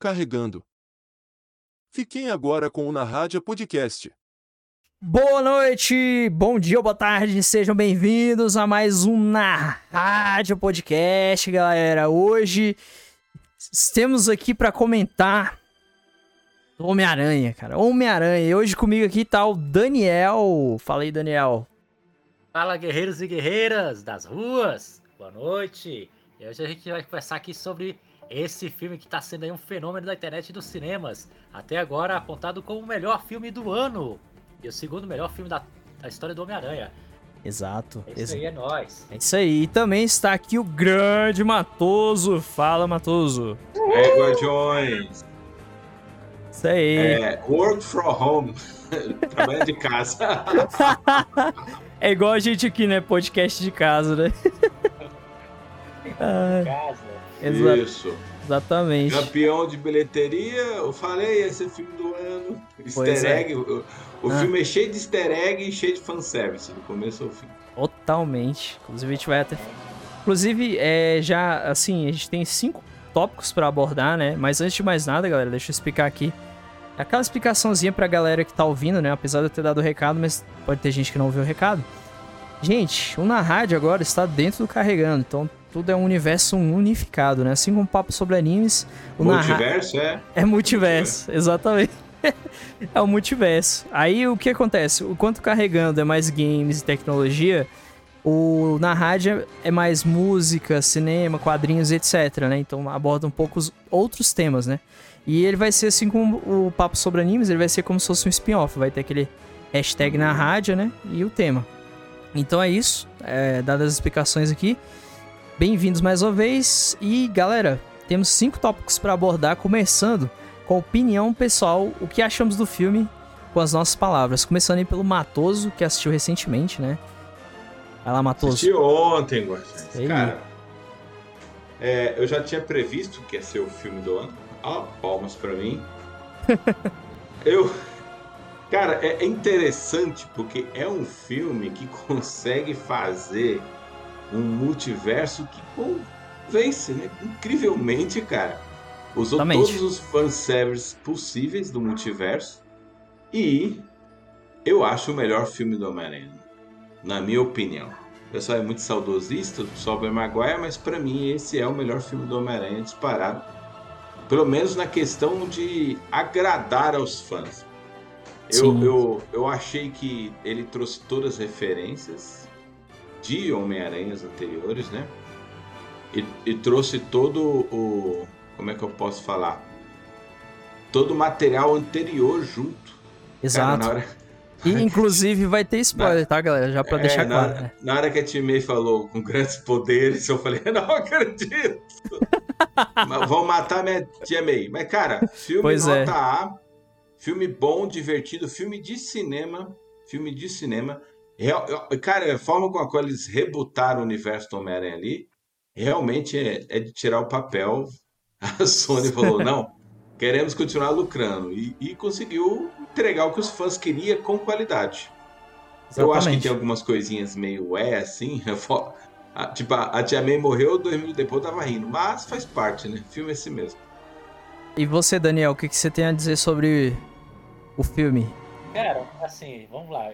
carregando. Fiquem agora com o Na Rádio Podcast. Boa noite, bom dia ou boa tarde, sejam bem-vindos a mais um Na Rádio Podcast, galera. Hoje temos aqui para comentar Homem-Aranha, cara. Homem-Aranha. E hoje comigo aqui tá o Daniel. Fala aí, Daniel. Fala, guerreiros e guerreiras das ruas. Boa noite. E hoje a gente vai conversar aqui sobre esse filme que está sendo um fenômeno da internet e dos cinemas. Até agora apontado como o melhor filme do ano. E o segundo melhor filme da, da história do Homem-Aranha. Exato. É isso aí, é nóis. É isso aí. E também está aqui o grande Matoso. Fala, Matoso. É, Guardiões. Isso aí. É, work from home. Trabalha de casa. é igual a gente aqui, né? Podcast de casa, né? ah, casa. Exa Isso. Exatamente. Campeão de bilheteria, eu falei, esse é filme do ano. Easter é. egg. O, o ah. filme é cheio de easter egg e cheio de fanservice, do começo ao fim. Totalmente. Inclusive, a gente vai até. Inclusive, é, já, assim, a gente tem cinco tópicos para abordar, né? Mas antes de mais nada, galera, deixa eu explicar aqui. Aquela explicaçãozinha pra galera que tá ouvindo, né? Apesar de eu ter dado o recado, mas pode ter gente que não ouviu o recado. Gente, o Na Rádio agora está dentro do Carregando, então tudo é um universo unificado, né? Assim como o papo sobre animes. O multiverso, narra... é? É multiverso, multiverso. exatamente. é o multiverso. Aí o que acontece? O quanto carregando é mais games e tecnologia, o na rádio é mais música, cinema, quadrinhos, etc, né? Então aborda um pouco os outros temas, né? E ele vai ser assim como o papo sobre animes, ele vai ser como se fosse um spin-off, vai ter aquele hashtag na rádio, né? E o tema. Então é isso, é, dadas as explicações aqui. Bem-vindos mais uma vez e galera, temos cinco tópicos para abordar, começando com a opinião pessoal, o que achamos do filme com as nossas palavras. Começando aí pelo Matoso, que assistiu recentemente, né? Vai lá, Matoso. Assisti ontem, Guardiões. Cara, é, eu já tinha previsto que ia ser o filme do ano. Ah, palmas para mim. eu. Cara, é interessante porque é um filme que consegue fazer um multiverso que convence, né? Incrivelmente, cara. Usou Exatamente. todos os fanservices possíveis do multiverso. E eu acho o melhor filme do Homem-Aranha. Na minha opinião. O pessoal é muito saudosista do Sobey Maguire, mas para mim esse é o melhor filme do Homem-Aranha disparado. Pelo menos na questão de agradar aos fãs. Eu, eu, eu achei que ele trouxe todas as referências de Homem-Aranhas anteriores, né? E, e, trouxe todo o. Como é que eu posso falar? Todo o material anterior junto. Exato. Cara, hora... E inclusive vai ter spoiler, na... tá, galera? Já pra é, deixar na, claro. Né? Na hora que a Timei falou com grandes poderes, eu falei, não acredito! Vão matar minha tia May. Mas, cara, filme pois é. nota é. A, filme bom, divertido, filme de cinema, filme de cinema. Real, cara, a forma com a qual eles rebutaram o universo do Homem-Aranha ali, realmente é, é, de tirar o papel. A Sony falou, não, queremos continuar lucrando. E, e, conseguiu entregar o que os fãs queriam com qualidade. Exatamente. Eu acho que tem algumas coisinhas meio é assim. tipo, a Tia May morreu, dois minutos depois eu tava rindo. Mas faz parte, né? O filme é assim mesmo. E você, Daniel, o que, que você tem a dizer sobre o filme? Cara, assim, vamos lá.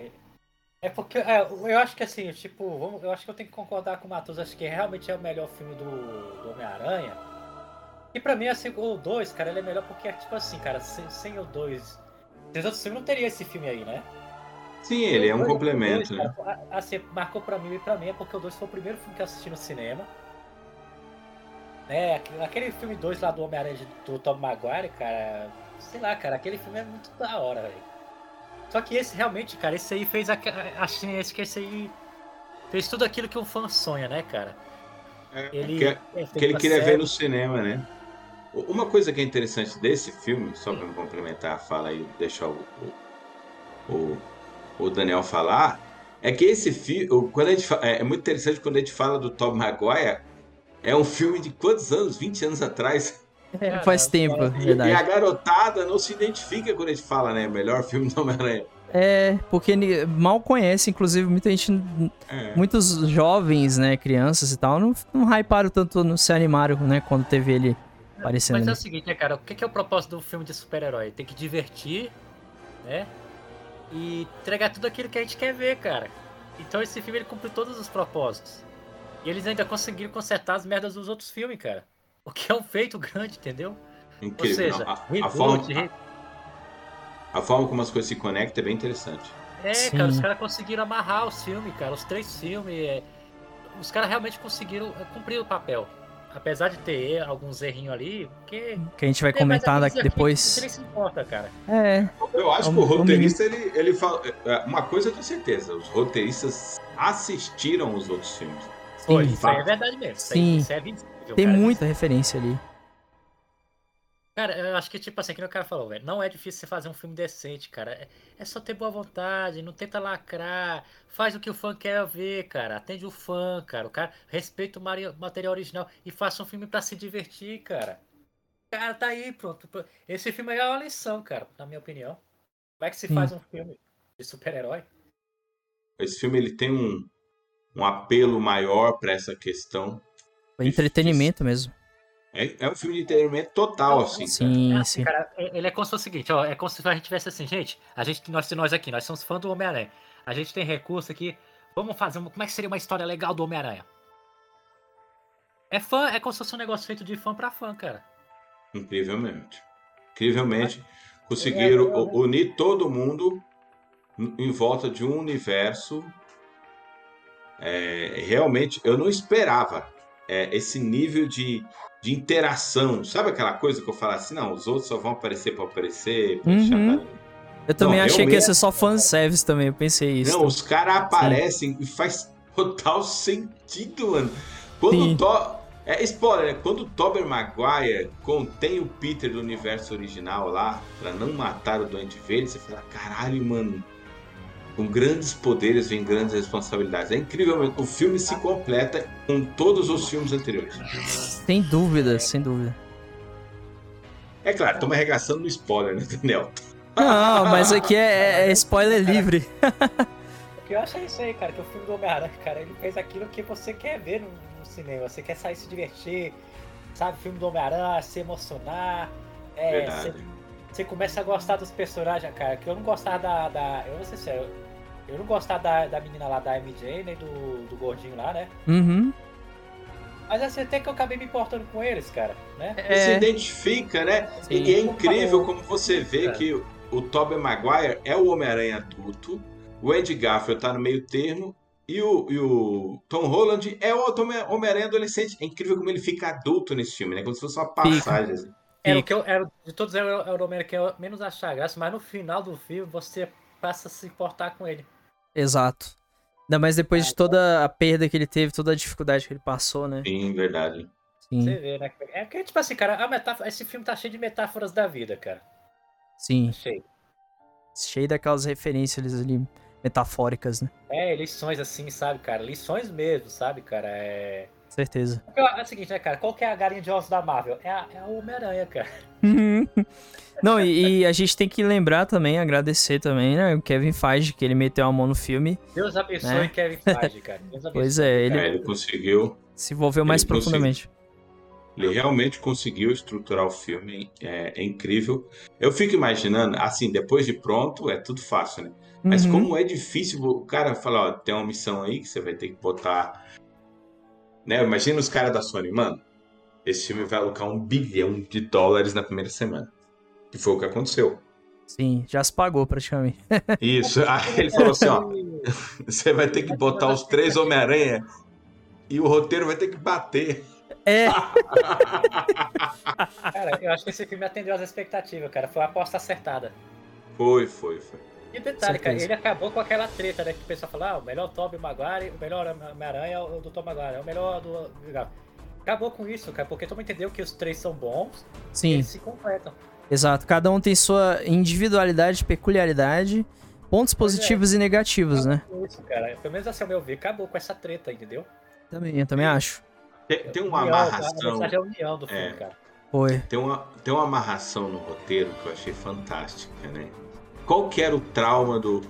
É porque é, eu acho que assim, tipo, eu acho que eu tenho que concordar com o Matheus, acho que realmente é o melhor filme do, do Homem-Aranha. E pra mim, assim, o 2, cara, ele é melhor porque, tipo assim, cara, sem, sem o 2. Sem os outros filmes não teria esse filme aí, né? Sim, ele é um dois, complemento, dois, né? Cara, assim, marcou pra mim e pra mim é porque o 2 foi o primeiro filme que eu assisti no cinema. Né? Aquele filme 2 lá do Homem-Aranha do Tom Maguire, cara. Sei lá, cara, aquele filme é muito da hora, velho. Só que esse realmente, cara, esse aí fez a. Assim, esse que esse aí. Fez tudo aquilo que um fã sonha, né, cara? É, ele, que, é, que ele queria série. ver no cinema, né? Uma coisa que é interessante desse filme, só para me complementar a fala e deixar o, o, o, Daniel falar, é que esse filme, quando a gente é, é muito interessante quando a gente fala do Tom Maguire, é um filme de quantos anos? 20 anos atrás. É, faz tempo, e, verdade. E a garotada não se identifica quando a gente fala, né? Melhor filme do Homem-Aranha. É, porque mal conhece, inclusive muita gente, é. muitos jovens, né, crianças e tal, não, não hyparam tanto, não se animaram, né, quando teve ele aparecendo. Mas ali. é o seguinte, né, cara? O que é o propósito do filme de super-herói? Tem que divertir, né? E entregar tudo aquilo que a gente quer ver, cara. Então esse filme ele cumpre todos os propósitos. E eles ainda conseguiram consertar as merdas dos outros filmes, cara. O que é um feito grande, entendeu? Incrível. Ou seja, Não, a, a reboot, forma, re- a, a forma como as coisas se conectam é bem interessante. É, Sim. cara, os caras conseguiram amarrar os filmes, cara. Os três filmes. é, Os caras realmente conseguiram é, cumprir o papel. Apesar de ter alguns errinhos ali, porque. Que a gente vai É, comentar aqueles daqui errinhos depois. Nem se importa, cara. É, Eu acho É um- que o é um roteirista, ele, ele fala. é, Uma coisa eu tenho certeza: os roteiristas assistiram os outros filmes. Foi, sim. isso aí é verdade mesmo. Isso, Sim. isso é visível, Tem cara. muita referência ali. Cara, eu acho que, tipo assim, que o cara falou, velho. Não é difícil você fazer um filme decente, cara. É, é só ter boa vontade, não tenta lacrar. Faz o que o fã quer ver, cara. Atende o fã, cara. O cara respeita o material original e faça um filme pra se divertir, cara. Cara, tá aí, pronto. Esse filme aí é uma lição, cara, na minha opinião. Como é que se Sim. faz um filme de super-herói? Esse filme ele tem um, um apelo maior para essa questão. Foi entretenimento mesmo. É, é um filme de entretenimento total, assim. cara. Sim, É assim, sim. cara, é- ele é como se fosse o seguinte, ó, é como se a gente tivesse assim, gente, a gente, nós, nós aqui, nós somos fãs do Homem-Aranha. A gente tem recurso aqui, vamos fazer uma, como é que seria uma história legal do Homem-Aranha? É fã, é como se fosse um negócio feito de fã pra fã, cara. Incrivelmente. Incrivelmente. Conseguiram É, é, é. unir todo mundo em em volta de um universo. É, realmente, eu não esperava é, esse nível de, de interação. Sabe aquela coisa que eu falo assim, não, os outros só vão aparecer para aparecer, pra Uhum. Eu também Não, achei que ia realmente- ser só fanservice também, eu pensei isso. Não, os caras aparecem e faz total sentido, mano. Quando Sim. o To... É spoiler, né? Quando o Tobey Maguire contém o Peter do universo original lá, pra não matar o Doente Verde, você fala, caralho, mano. Com grandes poderes vem grandes responsabilidades. É incrível, mesmo. o filme se completa com todos os filmes anteriores. Sem dúvida, sem dúvida. É claro, estamos arregaçando no spoiler, né, Daniel? Não, mas aqui é, é spoiler livre. O que eu acho é isso aí, cara, que o filme do Homem-Aranha, cara, ele fez aquilo que você quer ver no, no cinema. Você quer sair se divertir, sabe? Filme do Homem-Aranha, se emocionar. É, Verdade. você, você começa a gostar dos personagens, cara. Que eu não gostava da. da eu vou ser sério, eu não gostava da, da menina lá da MJ, nem do, do gordinho lá, né? Uhum. Mas assim, até que eu acabei me importando com eles, cara, né? Se É, identifica, né? Sim. E é incrível como você vê É. que o, o Tobey Maguire é o Homem-Aranha adulto, o Ed Garfield tá no meio termo, e o, e o Tom Holland é o Homem-Aranha adolescente. É incrível como ele fica adulto nesse filme, né? Como se fosse uma passagem. assim. Era o que eu, era, de todos era, era o Homem-Aranha que eu menos achava graça, mas no final do filme você passa a se importar com ele. Exato. Ainda mais depois de toda a perda que ele teve, toda a dificuldade que ele passou, né? Sim, verdade. Sim, Você vê, né? É porque, tipo assim, cara, a metáfora, esse filme tá cheio de metáforas da vida, cara. sim. Cheio. Cheio daquelas referências ali metafóricas, né? É, lições assim, sabe, cara? Lições mesmo, sabe, cara? É. Certeza. Porque, ó, É o seguinte, né, cara? Qual que é a galinha de ossos da Marvel? É a, é a Homem-Aranha, cara. Não, e, e a gente tem que lembrar também, agradecer também, né? O Kevin Feige, que ele meteu a mão no filme. Deus abençoe Né? Kevin Feige, cara. Deus abençoe. Pois é, ele É, ele conseguiu. se envolveu mais conseguiu. profundamente. Ele realmente conseguiu estruturar o filme. É, é incrível. Eu fico imaginando, assim, depois de pronto, é tudo fácil, né? Mas Uhum. como é difícil o cara falar, ó, tem uma missão aí que você vai ter que botar. Né? Imagina os caras da Sony, mano. Esse filme vai alocar um bilhão de dólares na primeira semana. Que foi o que aconteceu. Sim, já se pagou praticamente. Isso. Aí ele falou assim, ó. Você vai ter que botar os três Homem-Aranha e o roteiro vai ter que bater. É, Cara, eu acho que esse filme atendeu às expectativas, cara. Foi uma aposta acertada. Foi, foi, foi. E detalhe, cara, Certeza. ele acabou com aquela treta, né? Que o pessoal fala, ah, o melhor Tobey Maguire, o melhor Homem-Aranha é o do Tom Maguire, é o melhor do... Acabou com isso, cara, porque todo mundo entendeu que os três são bons e sim, eles se completam. exato. Cada um tem sua individualidade, peculiaridade, pontos é. positivos e negativos, né? Com Isso, cara. Pelo menos assim, ao meu ver, acabou com essa treta, entendeu? Também, eu também acho. Tem, tem uma União, amarração. mensagem é a união do filme, É. cara. Foi. Tem uma, tem uma amarração no roteiro que eu achei fantástica, né? Qual que era o trauma do,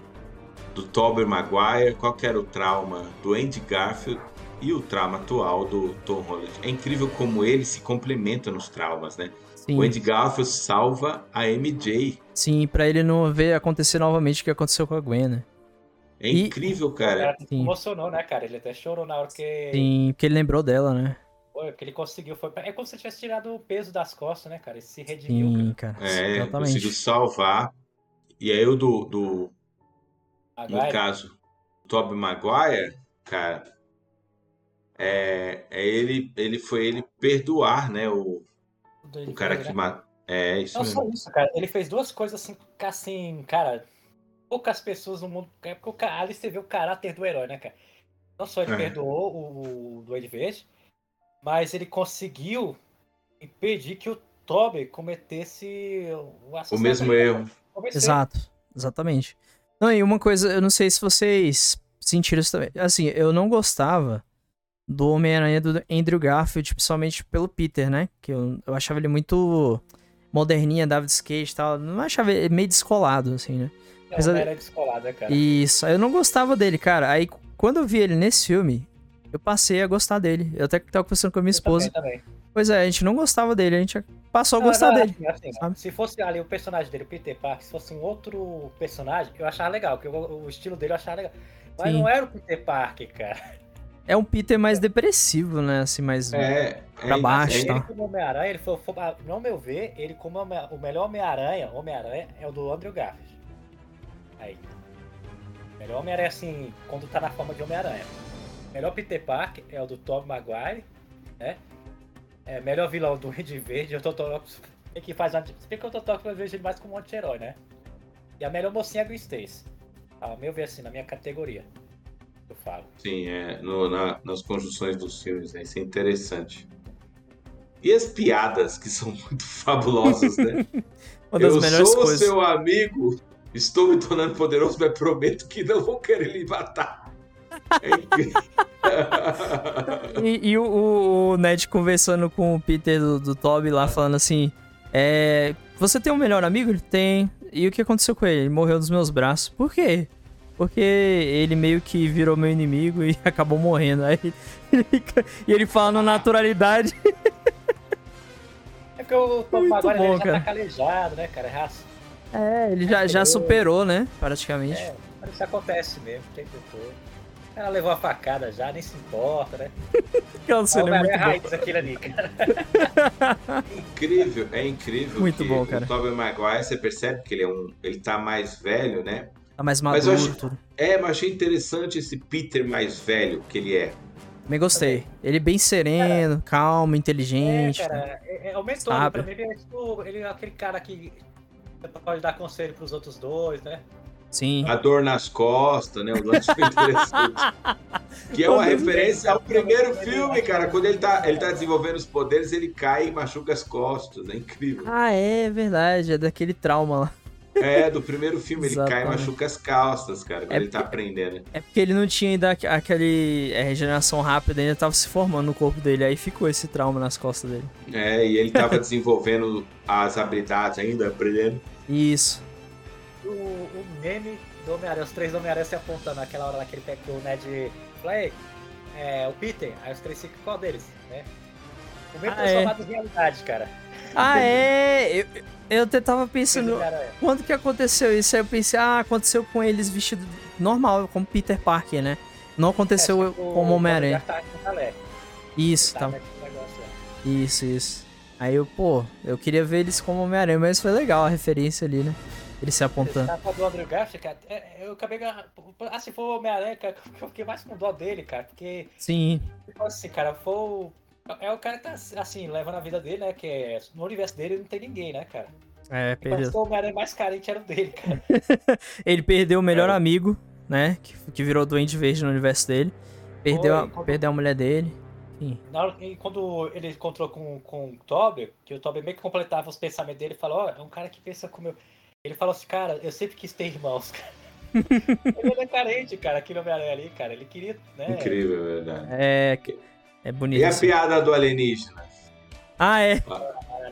do Tobey Maguire? Qual que era o trauma do Andy Garfield? e o trauma atual do Tom Holland. É incrível como eles se complementam nos traumas, né? Sim. O Andy Garfield salva a MJ. Sim, pra ele não ver acontecer novamente o que aconteceu com a Gwen, né? É E- incrível, O cara. Sim. emocionou, né, cara? Ele até chorou na hora que, Sim, porque ele lembrou dela, né? Pô, que ele conseguiu. Foi... É como se tivesse tirado o peso das costas, né, cara? Ele se redimiu, Sim, cara. cara. É, exatamente. conseguiu salvar. E aí o do, do no caso, Tobey Maguire, cara, é, é ele, ele foi ele perdoar, né, o, o cara que né? matou. É, isso Não só mesmo. isso, cara. Ele fez duas coisas assim, assim, cara. Poucas pessoas no mundo. É porque o ali você vê o caráter do herói, né, cara? Não só ele É. perdoou o, o Duende Verde, mas ele conseguiu impedir que o Toby cometesse o O mesmo erro. Exato, exatamente. Não, e uma coisa, eu não sei se vocês sentiram isso também. Assim, eu não gostava do Homem-Aranha do Andrew Garfield, principalmente pelo Peter, né? Que eu, eu achava ele muito moderninha, David Cage e tal. Não achava ele meio descolado, assim, né? Não, Mas não era descolado, cara? Isso, eu não gostava dele, cara. Aí quando eu vi ele nesse filme, eu passei a gostar dele. Eu até tava conversando com a minha Eu esposa. Também, também. Pois é, a gente não gostava dele, a gente passou a Não, gostar não, dele. assim, assim, sabe? se fosse ali o personagem dele, o Peter Parker, se fosse um outro personagem, eu achava legal, porque o, o estilo dele eu achava legal. Mas Sim. não era o Peter Parker, cara. É um Peter mais depressivo, né? Assim, mais. É, Pra é, baixo, é, tá? Ele como Homem-Aranha, ele foi, foi, no meu ver, ele como o melhor Homem-Aranha, Homem-Aranha é o do Andrew Garfield. Aí. Melhor Homem-Aranha, assim, quando tá na forma de Homem-Aranha. Melhor Peter Parker é o do Tobey Maguire, né? É, melhor vilão do Red Verde, eu tô que faz anti... Se bem que eu tô eu vejo ele mais como um anti-herói, né? E a melhor mocinha é a Gwen Stacy. Ao meu ver, assim, na minha categoria. Eu falo. Sim, é, no- na- nas conjunções dos filmes, né? Isso é interessante. E as piadas, que são muito fabulosas, né? Uma das Eu melhores sou coisas. seu amigo, estou me tornando poderoso, mas prometo que não vou querer lhe matar. E, e o, o Ned conversando com o Peter do, do Toby lá, falando assim: é, Você tem um melhor amigo? Ele tem. E o que aconteceu com ele? Ele morreu nos meus braços. Por quê? Porque ele meio que virou meu inimigo e acabou morrendo. Aí ele fica- e ele fala na naturalidade. É porque o Maguire ele bom, já cara. tá calejado, né, cara? Já, É, ele já, já superou, né? Praticamente. é, isso acontece mesmo, o tempo todo. Ela levou a facada já, nem se importa, né? Aquela cena é muito raiz aquilo ali, cara. É incrível, é incrível Muito que bom, cara. o Tobey Maguire, você percebe que ele é um, ele tá mais velho, né? Tá mais Mas eu maduro, tudo. É, mas achei interessante esse Peter mais velho que ele é. Também gostei. Ele bem sereno, calmo, É, inteligente. né? cara, é, é o mentor, Sabe? pra mim, ele é, tipo, ele é aquele cara que pode dar conselho pros outros dois, né? Sim. A dor nas costas, né? O lance foi interessante. que é uma referência ao primeiro filme, cara. Quando ele tá, ele tá desenvolvendo os poderes, ele cai e machuca as costas. É incrível. Ah, é verdade. É daquele trauma lá. É, do primeiro filme, ele cai e machuca as costas, cara, quando É ele tá porque- aprendendo. É porque ele não tinha ainda aqu- aquele é, regeneração rápida, ainda tava se formando no corpo dele. Aí ficou esse trauma nas costas dele. É, e ele tava desenvolvendo as habilidades ainda, aprendendo. Isso. O, o meme do Homem-Aranha, os três Homem-Aranha se apontando naquela hora lá que ele pega o Ned fala, "Ei, é, o Peter, aí os três ficam qual deles, né? O meme Ah, transformado em realidade, cara. Ah, é. Eu, eu tava pensando. Homem-Aranha. Quando que aconteceu isso? Aí eu pensei, ah, aconteceu com eles vestido normal, como Peter Parker, né? Não aconteceu É, tipo, como Homem-Aranha. Isso, Tá, tá. né, negócio lá. Isso, isso. Aí eu, pô, eu queria ver eles como Homem-Aranha, mas foi legal a referência ali, né? Ele se apontando. Esse cara do Andrew Garfield, cara, é- eu acabei. Ah, se for o Homem-Aranha, cara, eu fiquei mais com dó dele, cara, porque, Sim, tipo assim, cara, foi. É o cara que tá, assim, levando a vida dele, né? Que é, no universo dele não tem ninguém, né, cara? é, perdeu. que o Homem-Aranha mais carente era o dele, cara. Ele perdeu o melhor É. amigo, né? Que, que virou Duende Verde no universo dele. Perdeu, a, quando- perdeu a mulher dele. Enfim. Na hora, e quando ele encontrou com, com o Toby, que o Toby meio que completava os pensamentos dele, falou, ó, é um cara que pensa como eu. Ele falou assim, cara, eu sempre quis ter irmãos, cara. ele é carente, cara, aquele Homem-Aranha ali, cara. Ele queria, né? Incrível, é verdade. É, é bonito. E a assim. piada do alienígena? Ah, é.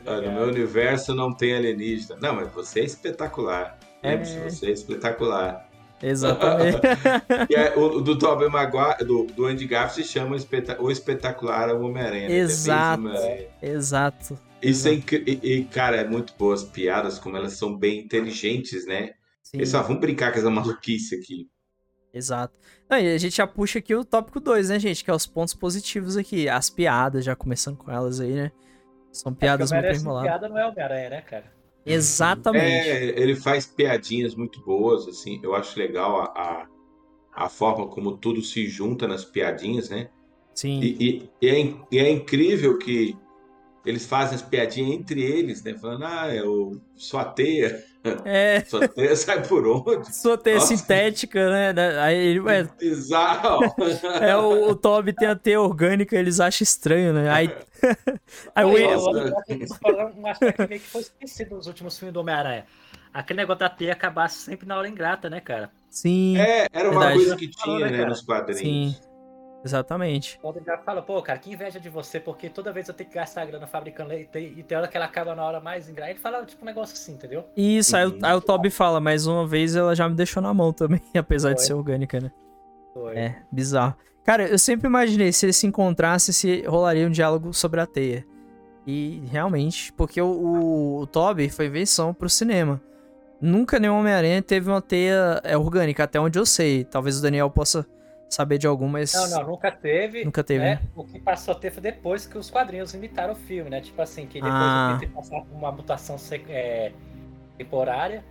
Ah, no meu universo não tem alienígena. Não, mas você é espetacular. É. Lembre-se, você é espetacular. Exatamente. e é, o, do Tobey Maguire, do, do Andy Garfield se chama O Espetacular Homem-Aranha. Né? Exato. Exato. Isso Exato. é e, cara, é muito boas piadas, como elas são bem inteligentes, né? Sim. Eles só vão brincar com essa maluquice aqui. Exato. Não, e a gente já puxa aqui o tópico 2, né, gente? Que é os pontos positivos aqui. As piadas, já começando com elas aí, né? São é piadas é muito enroladas. piada não é Homem-Aranha, né, cara? Exatamente. É, ele faz piadinhas muito boas, assim. Eu acho legal a, a, a forma como tudo se junta nas piadinhas, né? Sim. E, e, e, é, e é incrível que eles fazem as piadinhas entre eles, né? Falando, ah, eu sou a teia. É. Sua teia sai por onde? Sua teia Nossa. sintética, né? Aí ele, é, Exato. É, o, o Toby tem a teia orgânica, eles acham estranho, né? Aí, aí o eu, um aspecto meio que foi esquecido nos últimos filmes do Homem-Aranha. Aquele negócio da teia acabar sempre na hora ingrata, né, cara? Sim. É, era uma verdade. coisa que tinha, né, nos quadrinhos. Sim. Exatamente. Quando ele já fala, pô, cara, que inveja de você, porque toda vez eu tenho que gastar grana fabricando leite e tem hora que ela acaba na hora mais ingrata. Ele fala, tipo, um negócio assim, entendeu? Isso, aí, aí o Toby fala, mas uma vez ela já me deixou na mão também, apesar Foi. de ser orgânica, né? Foi. É, bizarro. Cara, eu sempre imaginei se eles se encontrassem, se rolaria um diálogo sobre a teia. E realmente, porque o, o, o Toby foi invenção pro cinema. Nunca nenhum Homem-Aranha teve uma teia é, orgânica, até onde eu sei. Talvez o Daniel possa saber de algum, mas. Não, não, nunca teve. Nunca teve. Né? O que passou a ter foi depois que os quadrinhos imitaram o filme, né? Tipo assim, que depois ah. o Peter passar por uma mutação é, temporária,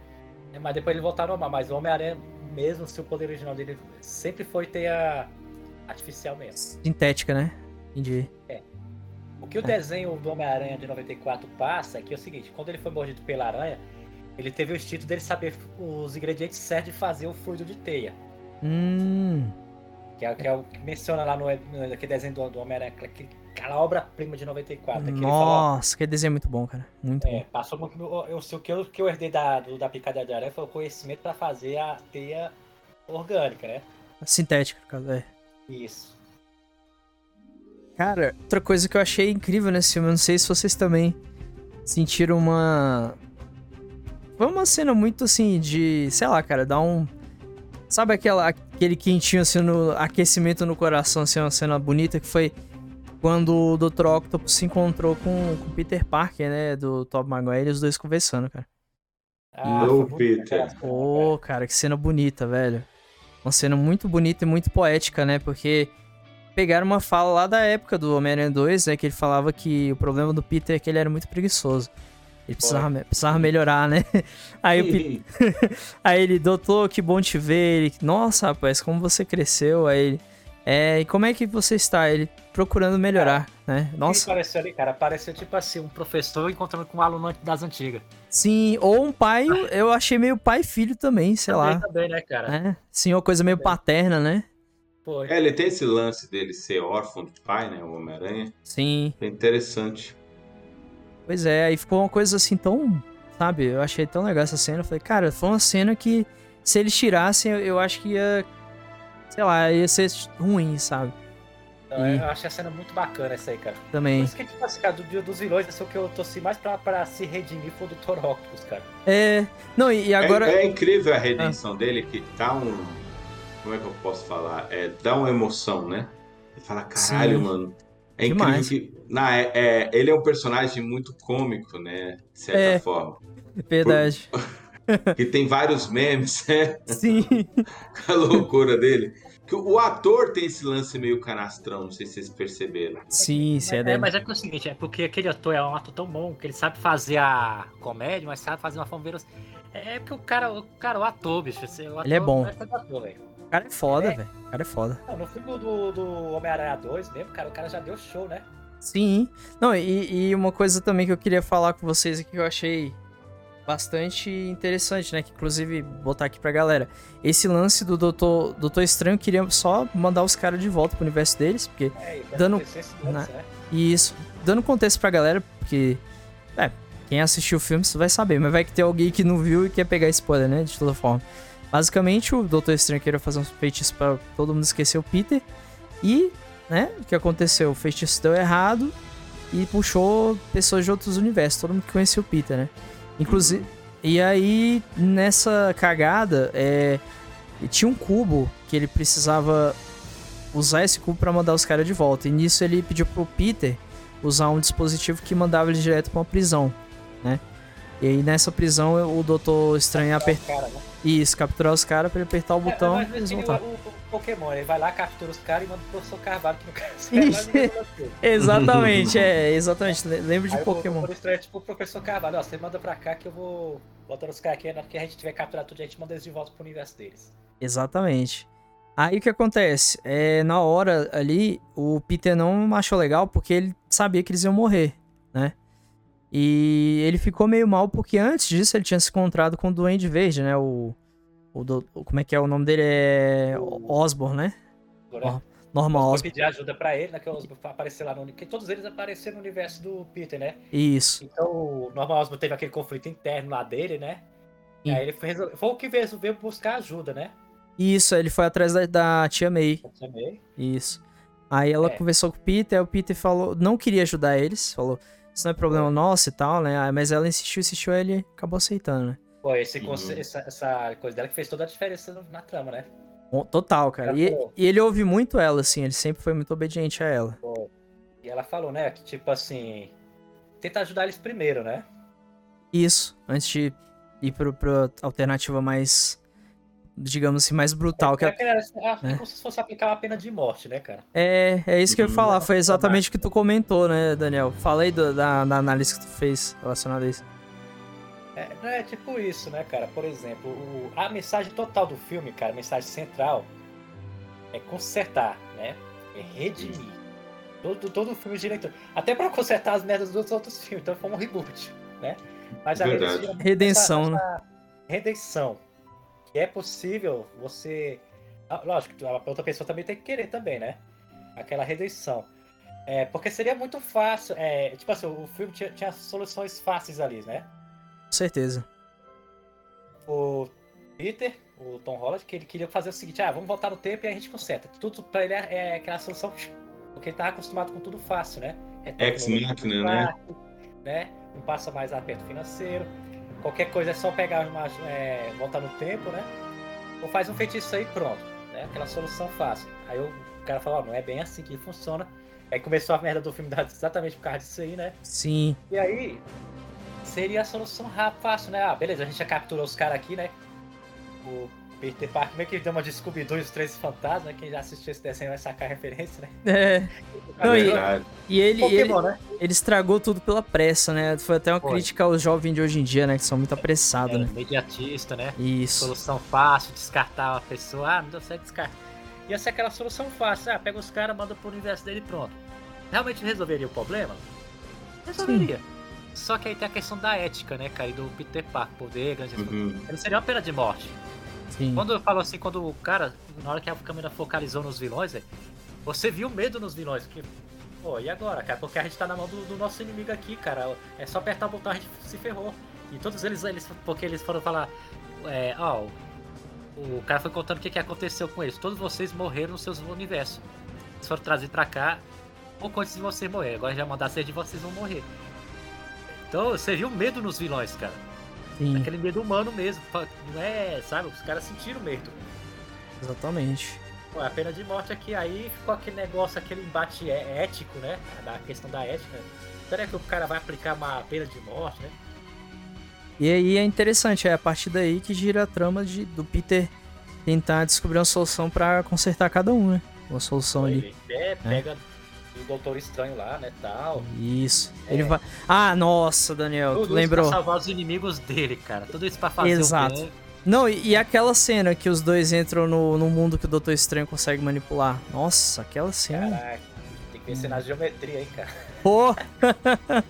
né? mas depois ele voltaram normal. Mas o Homem-Aranha, mesmo se o poder original dele sempre foi ter a artificial mesmo. Sintética, né? Entendi. É. O que o é. desenho do Homem-Aranha de 94 passa é que é o seguinte: quando ele foi mordido pela aranha, ele teve o instinto dele saber os ingredientes certos de fazer o fluido de teia. Hum. Que é, que é o que menciona lá no, no desenho do, do Homem-Aranha, aquela obra-prima de 94. Nossa, que desenho muito bom, cara. Muito é, bom. Passou muito. Eu, eu, o que eu, que eu herdei da, do, da picada de aranha foi o conhecimento para fazer a teia orgânica, né? Sintética, no caso, é. Isso. Cara, outra coisa que eu achei incrível nesse filme, eu não sei se vocês também sentiram uma. Foi uma cena muito assim de. Sei lá, cara, dá um Sabe aquela, aquele quentinho assim no aquecimento no coração, assim, uma cena bonita que foi quando o Dr. Octopus se encontrou com o Peter Parker, né? Do Top Maguire, os dois conversando, cara. Ah, no Peter. Pô, oh, cara, que cena bonita, velho. Uma cena muito bonita e muito poética, né? Porque pegaram uma fala lá da época do Homem-Aranha 2, né? Que ele falava que o problema do Peter é que ele era muito preguiçoso. Ele precisava, precisava melhorar, né? Aí, aí ele, doutor, que bom te ver. Ele, nossa, rapaz, como você cresceu. Aí ele, é, e como é que você está? Ele procurando melhorar, né? Nossa. pareceu ali, cara? Pareceu tipo assim, um professor encontrando com um aluno das antigas. Sim, ou um pai, eu achei meio pai e filho também, sei também, lá. Também, né, cara? É, sim, uma coisa meio paterna, né? Pô, é, ele tem esse lance dele ser órfão de pai, né? O Homem-Aranha. Sim. É interessante. Pois é, aí ficou uma coisa assim tão. Sabe? Eu achei tão legal essa cena. Eu falei, cara, foi uma cena que se eles tirassem, eu, eu acho que ia. Sei lá, ia ser ruim, sabe? Não, e... Eu achei a cena muito bacana essa aí, cara. Também. Por isso que, tipo assim, cara, do dia dos vilões, esse é o que eu torci mais pra, pra se redimir foi o do Thor Octopus, cara. É. Não, e agora. É, é incrível a redenção ah. dele, que dá um. Como é que eu posso falar? É, dá uma emoção, né? Ele fala, caralho, Sim. mano. É Demais. incrível que. Não, é, é, ele é um personagem muito cômico, né? De certa é, forma. Verdade. Por... que tem vários memes, né? Sim. a loucura dele. Que o ator tem esse lance meio canastrão, não sei se vocês perceberam. Sim, sim. É, é, mas é que é o seguinte, é porque aquele ator é um ator tão bom que ele sabe fazer a comédia, mas sabe fazer uma forma verossímil. É porque o cara, o cara, o ator, bicho. O ator, ele é bom. Ator, o cara é foda, é. velho. O cara é foda. Não, no filme do, do Homem-Aranha 2 mesmo, cara, o cara já deu show, né? Sim. Não, e, e, uma coisa também que eu queria falar com vocês aqui que eu achei bastante interessante, né? Que inclusive botar aqui pra galera. Esse lance do Doutor, Doutor Estranho queria só mandar os caras de volta pro universo deles, porque é, dando né? isso, dando contexto pra galera, porque é, quem assistiu o filme vai saber, mas vai que tem alguém que não viu e quer pegar spoiler, né? De toda forma. Basicamente, o Doutor Estranho queria fazer um feitiço para todo mundo esquecer o Peter e né? O que aconteceu? O feitiço deu errado e puxou pessoas de outros universos, todo mundo que conhecia o Peter, né? Inclusive. Uhum. E aí, nessa cagada, é, tinha um cubo que ele precisava usar esse cubo para mandar os caras de volta. E nisso ele pediu pro Peter usar um dispositivo que mandava ele direto pra uma prisão, né? E aí nessa prisão o Doutor Estranho apertar. Né? Isso, capturar os caras pra ele apertar o é, botão é, e eles voltar. O, o, Pokémon, ele vai lá, captura os caras e manda pro professor Carvalho que no caso Exatamente, é, exatamente. Lembro de aí Pokémon. O, o é tipo o professor Carvalho, ó, você manda pra cá que eu vou botando os caras aqui, na que a gente tiver capturado tudo, a gente manda eles de volta pro universo deles. Exatamente. Aí o que acontece? É, na hora ali, o Peter não achou legal porque ele sabia que eles iam morrer, né? E ele ficou meio mal porque antes disso ele tinha se encontrado com o Duende Verde, né? O, o, do, como é que é o nome dele? É Osborn, né? Normal Norman Osborn. pedir ajuda pra ele, né? Que o Osborn aparecer lá no... Que todos eles apareceram no universo do Peter, né? Isso. Então o Norman Osborn teve aquele conflito interno lá dele, né? E aí ele foi, foi o que veio buscar ajuda, né? Isso, ele foi atrás da, da tia May. tia May. Isso. Aí ela é. conversou com o Peter, aí o Peter falou, não queria ajudar eles, falou, isso não é problema é. nosso e tal, né? Mas ela insistiu, insistiu, ele acabou aceitando, né? Pô, esse uhum. essa, essa, coisa dela que fez toda a diferença na trama, né? Total, cara. E, e, ele ouve muito ela, assim, ele sempre foi muito obediente a ela. Pô. E ela falou, né, que tipo assim, tenta ajudar eles primeiro, né? Isso, antes de ir pra, pra alternativa mais digamos assim, mais brutal. É, que é, é, é, como se fosse aplicar uma pena de morte, né, cara? É, é isso que eu ia falar. Foi exatamente o que tu comentou, né, Daniel? Falei da, da análise que tu fez relacionada a isso. É, é tipo isso, né, cara? Por exemplo, o, a mensagem total do filme, cara, a mensagem central é consertar, né? É redimir. Todo, todo o filme diretor. Até pra consertar as merdas dos outros filmes, então foi um reboot, né? Mas a redenção, essa, essa né? Redenção é possível você. Ah, lógico, a outra pessoa também tem que querer também, né? Aquela redenção. É, porque seria muito fácil. É, tipo assim, o filme tinha, tinha soluções fáceis ali, né? Com certeza. O Peter, o Tom Holland, que ele queria fazer o seguinte: ah, vamos voltar no tempo e a gente conserta. Tudo pra ele é, é aquela solução. Porque ele tava acostumado com tudo fácil, né? É Ex-máquina, né? né? Não passa mais aperto financeiro. Qualquer coisa é só pegar uma. É, voltar no tempo, né? Ou faz um feitiço aí pronto. Né? Aquela solução fácil. Aí o cara fala, ó, não é bem assim que funciona. Aí começou a merda do filme exatamente por causa disso aí, né? Sim. E aí, seria a solução rápida, fácil, né? Ah, beleza, a gente já capturou os caras aqui, né? O Peter Parker meio que deu uma de Scooby-Doo e os Três Fantasmas, né? Quem já assistiu esse desenho vai sacar a referência, né? É. Não, e, e, ele, Pokémon, ele, né? ele estragou tudo pela pressa, né? Foi até uma Foi. crítica aos jovens de hoje em dia, né? Que são muito apressados, é, né? Imediatista, né? Isso. Solução fácil, descartar uma pessoa. Ah, não deu certo, descarta. Ia ser aquela solução fácil. Ah, pega os caras, manda pro universo dele e pronto. Realmente resolveria o problema? Resolveria. Sim. Só que aí tem a questão da ética, né, cara? E do Peter Parker poder, grande uhum. Ele seria uma pena de morte. Sim. Quando eu falo assim, quando o cara, na hora que a câmera focalizou nos vilões, você viu medo nos vilões. Que, pô, e agora, cara? Porque a gente tá na mão do, do, nosso inimigo aqui, cara. É só apertar o botão, a gente se ferrou. E todos eles, eles porque eles foram falar, é, ó, o, o cara foi contando o que, que aconteceu com eles. Todos vocês morreram nos seus universos. Eles foram trazidos pra cá pouco antes de vocês morrer. Agora já mandar ser de vocês vão morrer. Então você viu medo nos vilões, cara. Sim. Aquele medo humano mesmo. Não é, sabe? Os caras sentiram medo. Exatamente. Pô, a pena de morte aqui, aí ficou aquele negócio, aquele embate é, ético, né? Da questão da ética. Será que o cara vai aplicar uma pena de morte, né? E aí é interessante, é a partir daí que gira a trama de, do Peter tentar descobrir uma solução para consertar cada um, né? Uma solução ali. É, pega é do Doutor Estranho lá, né, tal. Isso. É. Ele vai... Ah, nossa, Daniel, Tudo lembrou? Pra salvar os inimigos dele, cara. Tudo isso pra fazer Exato. o bem. Não, e, e, aquela cena que os dois entram no, no mundo que o Doutor Estranho consegue manipular. Nossa, aquela cena. Caraca, tem que ver na geometria aí, cara. Pô!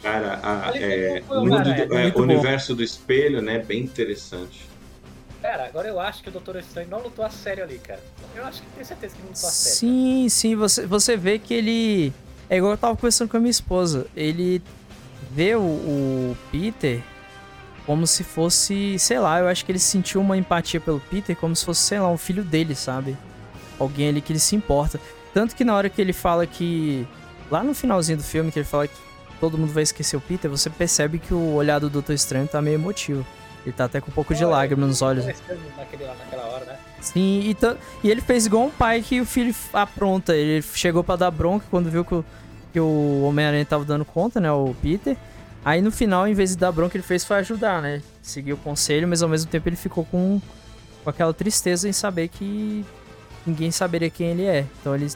cara, a, é, o, mundo do, é, o universo do espelho, né, bem interessante. Cara, agora eu acho que o Doutor Estranho não lutou a sério ali, cara. Eu acho que tenho certeza que não lutou a sério. Sim, cara. sim, você, você vê que ele. É igual eu tava conversando com a minha esposa. Ele vê o, o Peter como se fosse, sei lá, eu acho que ele sentiu uma empatia pelo Peter como se fosse, sei lá, um filho dele, sabe? Alguém ali que ele se importa. Tanto que na hora que ele fala que. Lá no finalzinho do filme, que ele fala que todo mundo vai esquecer o Peter, você percebe que o olhar do Doutor Estranho tá meio emotivo. Ele tá até com um pouco de lágrima nos olhos. Naquele, naquela hora, né? Sim, e, e, ele fez igual um pai que o filho apronta. Ele chegou para dar bronca quando viu que o, que o Homem-Aranha tava dando conta, né? O Peter. Aí no final, em vez de dar bronca, ele fez foi ajudar, né? Seguiu o conselho, mas ao mesmo tempo ele ficou com, com aquela tristeza em saber que ninguém saberia quem ele é. Então ele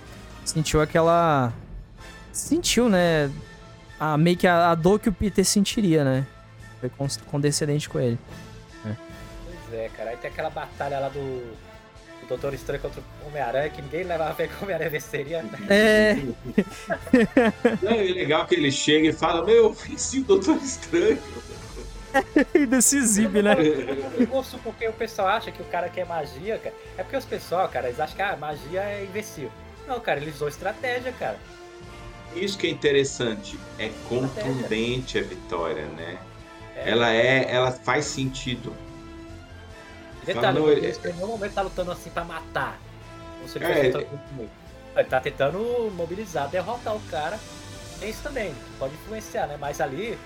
sentiu aquela. Sentiu, né? A, meio que a, a dor que o Peter sentiria, né? Foi condescendente com ele. É. Pois é, cara. Aí tem aquela batalha lá do, do Doutor Estranho contra o Homem-Aranha que ninguém levava a ver que o Homem-Aranha venceria. Né? É. É legal que ele chega e fala: Meu, venci o Doutor Estranho. Ainda se exibe, né? Eu gosto porque o pessoal acha que o cara quer magia, cara. É porque os pessoal, cara, eles acham que a ah, magia é invencível. Não, cara, ele usou estratégia, cara. Isso que é interessante, é contundente a vitória, né? É. Ela é, ela faz sentido. Detalhe, Fala, ele... em nenhum momento tá lutando assim pra matar. Você é, ele... ele tá tentando mobilizar, derrotar o cara. Tem isso também, pode influenciar, né? Mas ali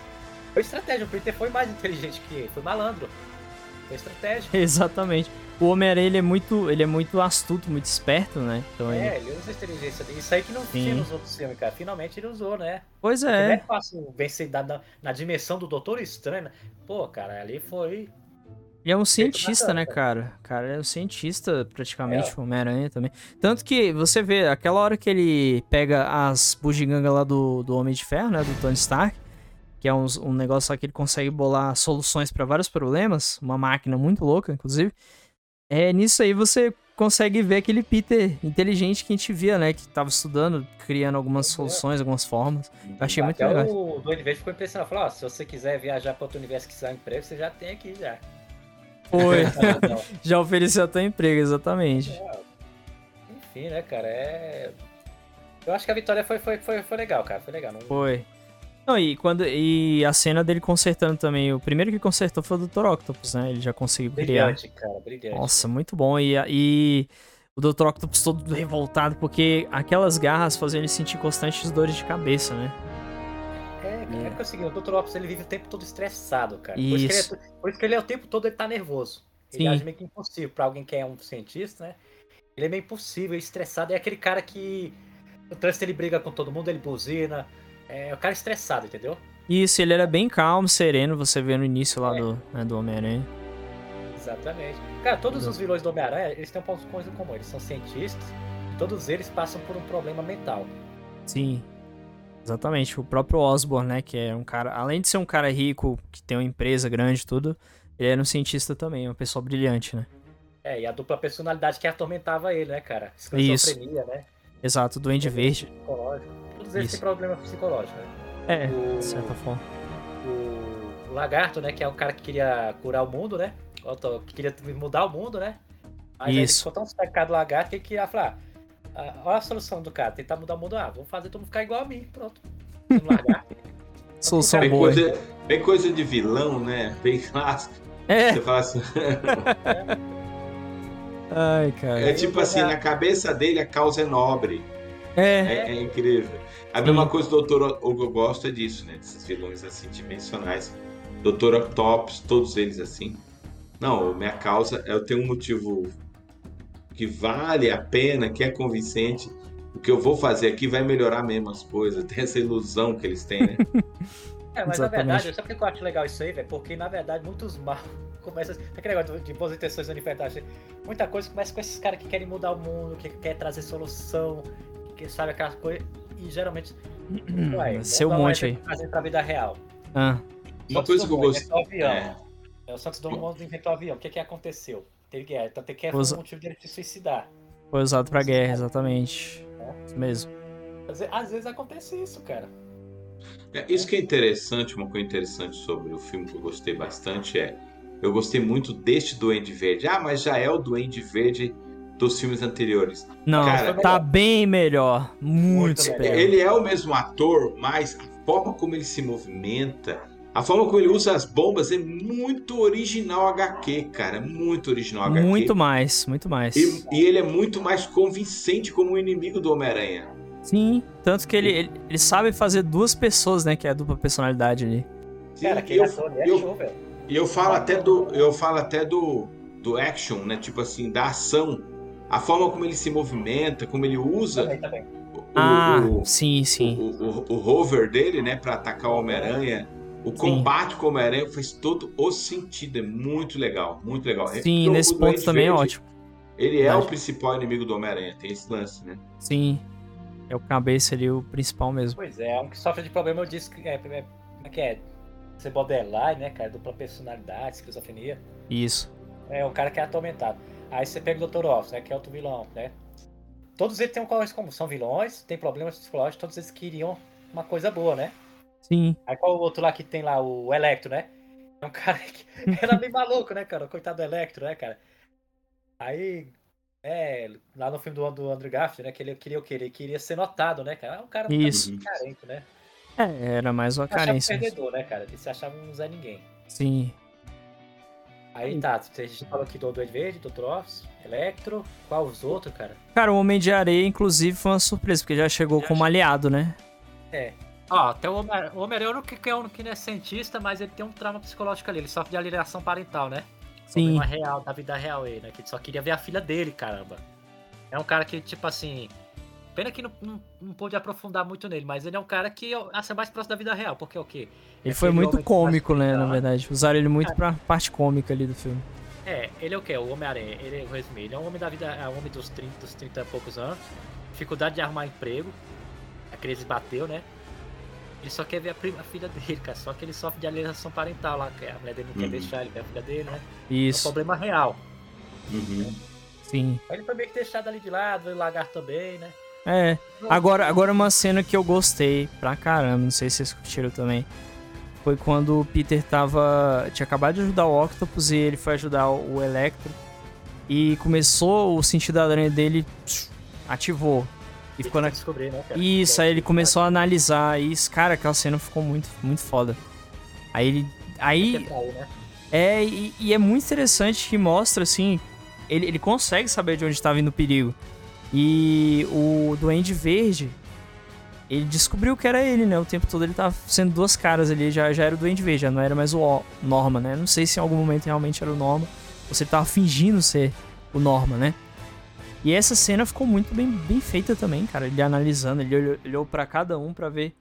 foi estratégia. O Peter foi mais inteligente que ele, foi malandro. Foi estratégia. Exatamente. O Homem-Aranha ele é muito, ele é muito astuto, muito esperto, né? Então, é, ele... ele usa a inteligência dele. Isso aí que não Sim. tinha nos outros filmes, cara. Finalmente ele usou, né? Pois é. Não é fácil vencer na, na dimensão do Doutor Estranho. Né? Pô, cara, ali foi. Ele é um cientista, né, cara? Cara, é um cientista, praticamente, é. o Homem-Aranha também. Tanto que você vê, aquela hora que ele pega as bugigangas lá do, do Homem de Ferro, né, do Tony Stark, que é um, um negócio lá que ele consegue bolar soluções para vários problemas, uma máquina muito louca, inclusive. É nisso aí você consegue ver aquele Peter inteligente que a gente via, né? Que tava estudando, criando algumas soluções, algumas formas. Eu achei muito legal. O Duende Verde ficou impressionado. Falou, ó, se você quiser viajar para outro universo que quiser um emprego, você já tem aqui já. Foi. já ofereceu até emprego, exatamente. É. Enfim, né, cara, é... Eu acho que a vitória foi, foi, foi, foi legal, cara. Foi legal. Não... Foi. Não, e, quando, e a cena dele consertando também. O primeiro que consertou foi o Dr. Octopus, né? Ele já conseguiu brilhante, criar. cara, brilhante. Nossa, muito bom. E, e o Dr. Octopus todo revoltado, porque aquelas garras faziam ele sentir constantes dores de cabeça, né? É, é, é porque é o seguinte, o Dr. Octopus ele vive o tempo todo estressado, cara. Por isso, isso, que, ele é, por isso que ele é o tempo todo ele tá nervoso. Ele Sim. age meio que impossível pra alguém que é um cientista, né? Ele é meio impossível, estressado. É aquele cara que. No trânsito ele briga com todo mundo, ele buzina é o cara estressado, entendeu? Isso, ele era bem calmo, sereno, você vê no início lá é. do, né, do Homem-Aranha. Exatamente. Cara, todos os vilões do Homem-Aranha, eles têm um ponto de em comum. Eles são cientistas e todos eles passam por um problema mental. Sim. Exatamente. O próprio Osborn, né, que é um cara, além de ser um cara rico, que tem uma empresa grande e tudo, ele era um cientista também, uma pessoa brilhante, né? É, e a dupla personalidade que atormentava ele, né, cara? Esquizofrenia, né? Exato, Duende Verde. Psicológico todos eles têm problema psicológico, né? É, o, de certa forma. O, Lagarto, né, que é o cara que queria curar o mundo, né? Que queria mudar o mundo, né? Mas Isso. ele ficou tão cercado do lagarto que ele queria falar. Ah, olha a solução do cara, tentar mudar o mundo. Ah, vou fazer todo mundo ficar igual a mim, pronto. lagarto. Solução bem boa. Coisa, bem coisa de vilão, né? Bem clássico. É. Você fala assim. Ai, cara. É tipo assim, na cabeça dele a causa é nobre. É. É, é incrível. A Sim. mesma coisa do Doutor Hugo gosta disso, né? Desses vilões assim dimensionais. Doutor Octopus, todos eles assim. Não, minha causa, eu tenho um motivo que vale a pena, que é convincente. O que eu vou fazer aqui vai melhorar mesmo as coisas. Tem essa ilusão que eles têm, né? É, mas Exatamente. na verdade, sabe por que eu acho legal isso aí, velho? Porque na verdade muitos mal começam. Aquele negócio de boas intenções manifestar. Muita coisa começa com esses caras que querem mudar o mundo, que querem trazer solução, que sabe aquelas coisas e geralmente. Ué, Seu monte aí. Fazer pra vida real. Ah. Uma coisa que eu gosto. É. é. O Santos Dumont inventou o avião. O que que aconteceu? Teve guerra. Então tem que foi Usa... o motivo dele se suicidar. Foi usado pra guerra, exatamente. É. Isso mesmo. Às vezes, às vezes acontece isso, cara. É, isso que é interessante, uma coisa interessante sobre o filme que eu gostei bastante é. Eu gostei muito deste Duende Verde. Ah, mas já é o Duende Verde dos filmes anteriores. Não, Cara, tá bem melhor. Muito, muito Ele é o mesmo ator, mas a forma como ele se movimenta, a forma como ele usa as bombas é muito original HQ, cara. Muito original HQ. Muito mais, muito mais. E, e ele é muito mais convincente como o inimigo do Homem-Aranha. Sim, tanto que ele, ele, ele, sabe fazer duas pessoas, né? Que é a dupla personalidade ali. Cara, aquele eu, ator é eu, show, velho. E eu falo até do. Eu falo até do, do action, né? Tipo assim, da ação. A forma como ele se movimenta, como ele usa. Também, também. O, Ah, o, sim, sim. o, o, o rover dele, né, pra atacar o Homem-Aranha. O combate com o Homem-Aranha faz todo o sentido. É muito legal, muito legal. Sim, Porque o- nesse ponto também é ótimo. Ele é o principal inimigo do Homem-Aranha, tem esse lance, né? Sim. É o cabeça ali, o principal mesmo. Pois é, um que sofre de problema, eu disse que é, é, como é que é? Ser borderline, né, cara? Dupla personalidade, esquizofrenia. Isso. É um cara que é atormentado. Aí você pega o Dr. Office, né? Que é outro vilão, né? Todos eles têm um coisa como são vilões, tem problemas psicológicos, todos eles queriam uma coisa boa, né? Sim. Aí qual o outro lá que tem lá, o Electro, né? É um cara que era bem maluco, né, cara? Coitado do Electro, né, cara? Aí, é, lá no filme do, do Andrew Garfield, né? Que ele queria o quê? Ele queria ser notado, né, cara? É um cara Isso. carente, né? É, era mais uma Se achava um carência. perdedor, né, cara? Ele se achava um Zé Ninguém. Sim. Aí tá, a gente falou aqui do Duende Verde, Dr. Office, Electro, qual os outros, cara? Cara, o Homem de Areia, inclusive, foi uma surpresa, porque já chegou Já como aliado, né? É. Ó, até o Homer- o Homem-Aranha não que que é um que não é cientista, mas ele tem um trauma psicológico ali, ele sofre de alienação parental, né? Sim. Problema real, da vida real aí, né? Que ele só queria ver a filha dele, caramba. É um cara que, tipo assim. Pena que não, não, não pôde aprofundar muito nele, mas ele é um cara que é é mais próximo da vida real, porque é o quê? Ele É foi muito cômico, né, na cuidar. verdade. Usaram ele muito pra parte cômica ali do filme. É, ele é o quê? O Homem-Aranha, ele, vou resumir, ele é um homem da vida, é um homem dos 30, dos 30 e poucos anos, dificuldade de arrumar emprego, a crise bateu, né? Ele só quer ver a, prima, a filha dele, cara, só que ele sofre de alienação parental lá, que a mulher dele não quer Uhum. deixar ele ver a filha dele, né? É um Isso, problema real. Uhum. sim. Aí ele foi meio que deixado ali de lado, o lagarto também, né? É. Agora, agora uma cena que eu gostei pra caramba, não sei se vocês curtiram também. Foi quando o Peter tava. tinha acabado de ajudar o Octopus e ele foi ajudar o Electro. E começou o sentido da aranha dele. ativou. E ficou na. descobrir, né, cara? Isso, é aí ele começou a analisar isso. Cara, aquela cena ficou muito, muito foda. Aí ele. Aí. pra ele, né? É, e, e é muito interessante que mostra, assim, ele, ele consegue saber de onde tá vindo o perigo. E o Duende Verde, ele descobriu que era ele, né? O tempo todo ele tava sendo duas caras ali, já, já era o Duende Verde, já não era mais o Norma, né? Não sei se em algum momento realmente era o Norma, ou se ele tava fingindo ser o Norma, né? E essa cena ficou muito bem, bem feita também, cara. Ele analisando, ele olhou, olhou para cada um pra ver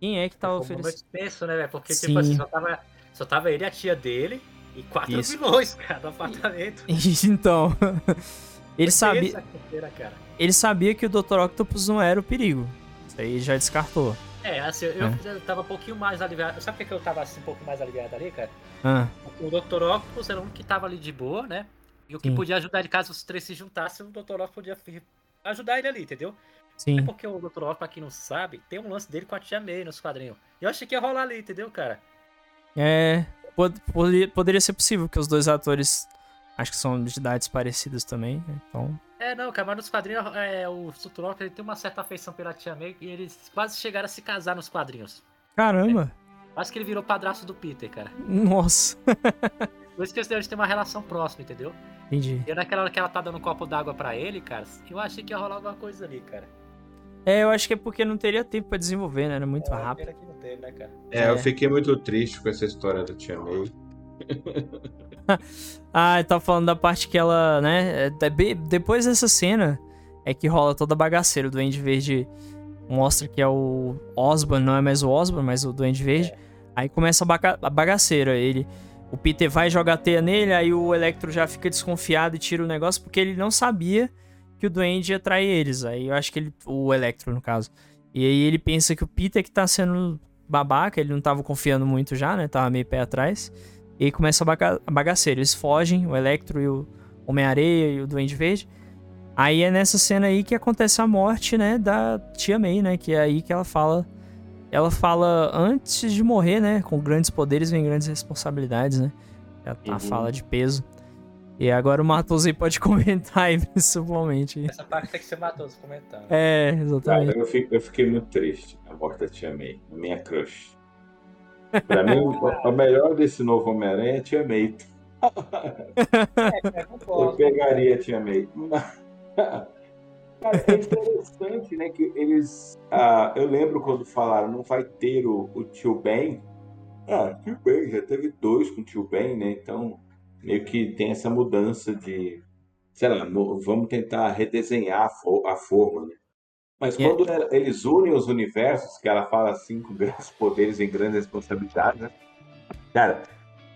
quem é que tava oferecendo. momento tenso, né, velho? Porque, Sim. tipo assim, só tava, só tava ele e a tia dele e quatro Isso. vilões, cara, no apartamento. então, ele sabia, cara. Ele sabia que o Dr. Octopus não era o perigo. Isso aí já descartou. É, assim, eu, eu tava um pouquinho mais aliviado. Sabe por que eu tava assim, um pouco mais aliviado ali, cara? Ah, O Dr. Octopus era um que tava ali de boa, né? E o que Sim. podia ajudar ele caso os três se juntassem, o Dr. Octopus podia ajudar ele ali, entendeu? É sim. porque o Dr. Octopus, pra quem não sabe, tem um lance dele com a Tia May nos quadrinhos. E eu achei que ia rolar ali, entendeu, cara? É. pod- Poderia, poderia ser possível, que os dois atores acho que são de idades parecidas também. né? Então. É, não, cara, mas nos quadrinhos, é, o. Octopus ele tem uma certa afeição pela Tia May e eles quase chegaram a se casar nos quadrinhos. Caramba! Quase que ele virou padrasto do Peter, cara. Nossa! Por isso que eles têm uma relação próxima, entendeu? Entendi. E naquela hora que ela tá dando um copo d'água pra ele, cara, eu achei que ia rolar alguma coisa ali, cara. É, eu acho que é porque não teria tempo pra desenvolver, né? Era muito É, rápido. pena que não teve, né, cara? É, eu É. fiquei muito triste com essa história da Tia May. Ah, tá falando da parte que ela, né? é, be- Depois dessa cena é que rola toda a bagaceira. O Duende Verde mostra que é o Osborn, não é mais o Osborn, mas o Duende Verde. Aí começa a, baga- a bagaceira. Ele, o Peter vai jogar teia nele, aí o Electro já fica desconfiado e tira o negócio porque ele não sabia que o Duende ia trair eles. Aí eu acho que ele, o Electro no caso. E aí ele pensa que o Peter que tá sendo babaca, ele não tava confiando muito já, né? Tava meio pé atrás. E aí começa a, baga a bagaceira. Eles fogem, o Electro e o Homem-Areia e o Duende Verde. Aí é nessa cena aí que acontece a morte, né, da Tia May, né? Que é aí que ela fala. Ela fala antes de morrer, né? Com grandes poderes vem grandes responsabilidades, né? É a, Uhum. fala de peso. E agora o Matos aí pode comentar aí principalmente. Essa parte tem que ser Matoso comentando. É, Cara, exatamente. eu, fico- eu fiquei muito triste com a morte da Tia May, a minha crush. Pra mim, o, melhor desse novo Homem-Aranha é a Tia May. É, Eu concordo. pegaria a Tia May. Cara, é interessante, né? Que eles. ah, eu lembro quando falaram não vai ter o, o tio Ben. Ah, tio Ben, já teve dois com o tio Ben, né? Então, meio que tem essa mudança de, sei lá, vamos tentar redesenhar a, forma, né? Mas quando eles unem os universos, que ela fala assim, com grandes poderes e grandes responsabilidades, né? Cara,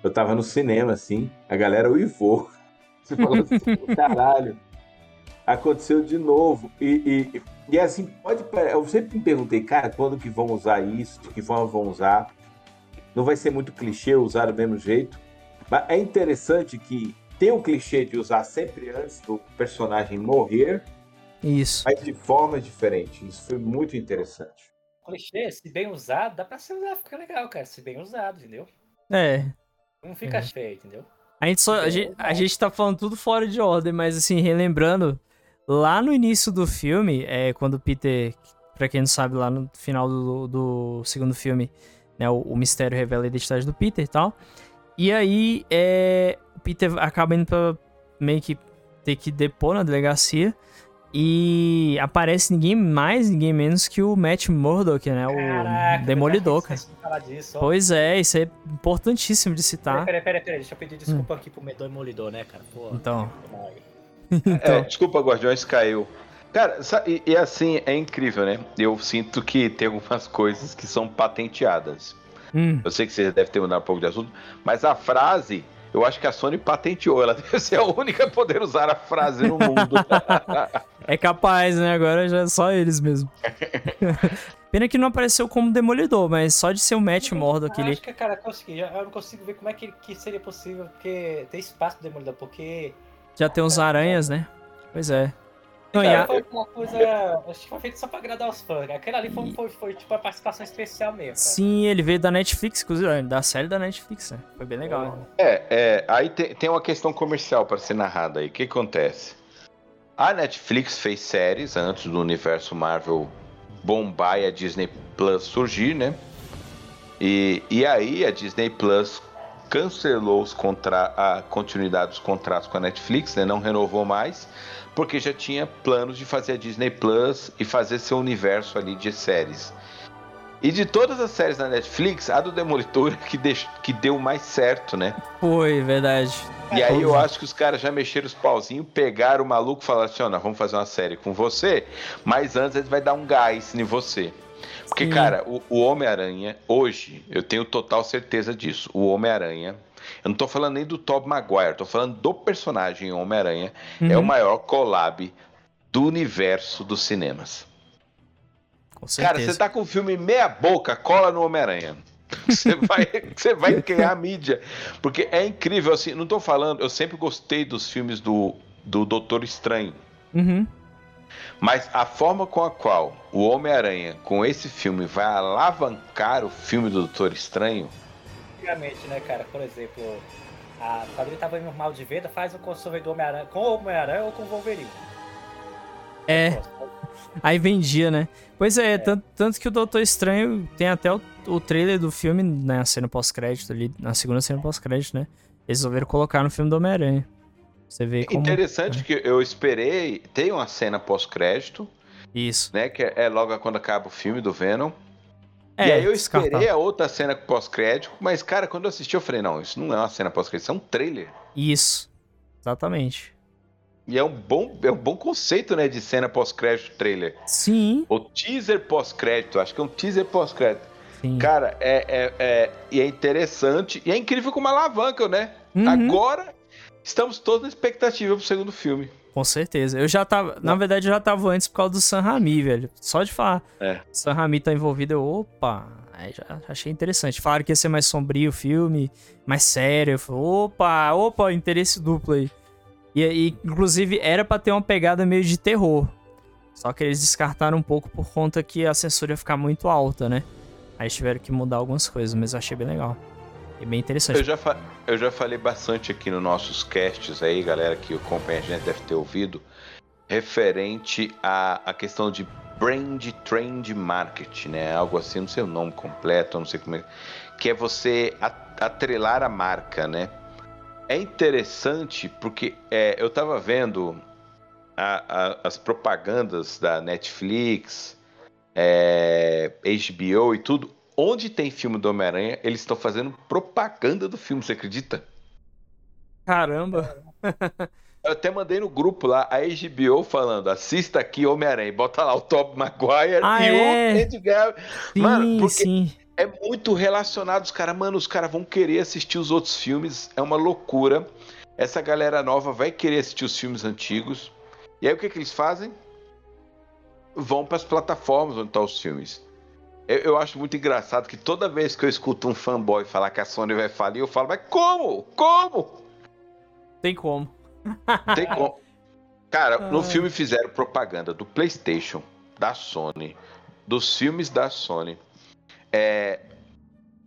eu tava no cinema, assim, a galera uivou. Você falou assim, caralho, aconteceu de novo. E, e, e assim, pode. Eu sempre me perguntei, cara, quando que vão usar isso, de que forma vão usar. Não vai ser muito clichê usar do mesmo jeito. Mas é interessante que tem o clichê de usar sempre antes do personagem morrer. Isso. Mas de forma diferente. Isso foi muito interessante. Clichê, se bem usado, dá pra ser usado, fica legal, cara. Se bem usado, entendeu? É. Não fica é. feio, entendeu? A gente, só, a, gente, a gente tá falando tudo fora de ordem, mas assim, relembrando, lá no início do filme, é, quando o Peter, pra quem não sabe, lá no final do, do segundo filme, né, o, o, mistério revela a identidade do Peter e tal. E aí, é, o Peter acaba indo pra meio que ter que depor na delegacia. E aparece ninguém mais, ninguém menos que o Matt Murdock, né? Caraca, o Demolidor, cara. Disso, pois é, isso é importantíssimo de citar. Peraí, peraí, peraí, deixa eu pedir desculpa hum. aqui pro Demolidor, né, cara? Pô, então. então. É, desculpa, Guardiões caiu. Cara, e, e, assim, é incrível, né? Eu sinto que tem algumas coisas que são patenteadas. Hum. Eu sei que você deve ter mudado um pouco de assunto, mas a frase eu acho que a Sony patenteou. Ela deve ser a única a poder usar a frase no mundo. é capaz, né? Agora já é só eles mesmo. Pena que não apareceu como demolidor, mas só de ser o Matt Murdock aquele. Acho que, cara, consegui. Eu não consigo ver como é que, que seria possível, porque tem espaço pro demolidor, porque. Já tem uns aranhas, né? Pois é. Não, cara, foi uma coisa. Acho que foi feito só pra agradar os fãs. Aquele ali foi, foi, foi tipo a participação especial mesmo. Cara. Sim, ele veio da Netflix, inclusive, da série da Netflix, né? Foi bem legal. Né? É, é aí tem, tem uma questão comercial para ser narrada aí. O que acontece? A Netflix fez séries antes do universo Marvel bombar e a Disney Plus surgir, né? E, e aí a Disney Plus cancelou os contra a continuidade dos contratos com a Netflix, né? Não renovou mais porque já tinha planos de fazer a Disney Plus e fazer seu universo ali de séries. E de todas as séries da Netflix, a do Demolidor que, deix... que deu mais certo, né? Foi, verdade. E aí eu acho que os caras já mexeram os pauzinhos, pegaram o maluco e falaram assim, ó, nós vamos fazer uma série com você, mas antes ele vai dar um gás em você. Porque, Sim. cara, o, o Homem-Aranha, hoje, eu tenho total certeza disso. O Homem-Aranha eu não tô falando nem do Tobey Maguire, tô falando do personagem Homem-Aranha. Uhum. É o maior collab do universo dos cinemas. Com certeza. Cara, você tá com o filme meia boca, cola no Homem-Aranha. Você vai, você vai criar mídia. Porque é incrível, assim, não tô falando, eu sempre gostei dos filmes do, do Doutor Estranho. Uhum. Mas a forma com a qual o Homem-Aranha, com esse filme, vai alavancar o filme do Doutor Estranho, antigamente, né, cara? Por exemplo, a quadrilha tava indo mal de venda, faz o crossover do Homem-Aranha com o Homem-Aranha ou com o Wolverine. É. Aí vendia, né? Pois é, é. Tanto, tanto, que o Doutor Estranho tem até o, o trailer do filme na né, cena pós-crédito ali, na segunda cena pós-crédito, né? Eles resolveram colocar no filme do Homem-Aranha. Você vê como... Interessante é. que eu esperei, tem uma cena pós-crédito. Isso. Né, que é logo quando acaba o filme do Venom. É, e aí eu esperei a outra cena pós-crédito, mas, cara, quando eu assisti, eu falei, não, isso não é uma cena pós-crédito, isso é um trailer. Isso. Exatamente. E é um bom, é um bom conceito, né, de cena pós-crédito trailer. Sim. O teaser pós-crédito, acho que é um teaser pós-crédito. Sim. Cara, é, é, é, e é interessante, e é incrível como alavanca, né? Uhum. Agora, estamos todos na expectativa pro segundo filme. Com certeza. Eu já tava. Não. Na verdade, eu já tava antes por causa do San Rami, velho. Só de falar. É. San Rami tá envolvido, eu. Opa! Aí já achei interessante. Falaram que ia ser mais sombrio o filme, mais sério. Eu falei, opa, opa, interesse duplo aí. E, e inclusive, era para ter uma pegada meio de terror. Só que eles descartaram um pouco por conta que a censura ia ficar muito alta, né? Aí tiveram que mudar algumas coisas, mas eu achei bem legal. É bem interessante. Eu já, eu já falei bastante aqui nos nossos casts aí, galera, que o companheiro a gente deve ter ouvido, referente à, à questão de brand trend marketing, né? Algo assim, não sei o nome completo, não sei como é. Que é você atrelar a marca, né? É interessante porque é, eu tava vendo a, a, as propagandas da Netflix, é, HBO e tudo onde tem filme do Homem-Aranha, eles estão fazendo propaganda do filme, você acredita? Caramba! Eu até mandei no grupo lá a HBO falando: assista aqui Homem-Aranha. Bota lá o Top Maguire ah, e é? o. Sim, Mano, porque sim. é muito relacionado. Os caras, mano, os caras vão querer assistir os outros filmes. É uma loucura. Essa galera nova vai querer assistir os filmes antigos. E aí o que, que eles fazem? Vão para as plataformas onde estão os filmes. Eu, eu, acho muito engraçado que toda vez que eu escuto um fanboy falar que a Sony vai falir, eu falo, mas como? Como? Tem como. Tem como. Cara, no filme fizeram propaganda do PlayStation, da Sony, dos filmes da Sony. É,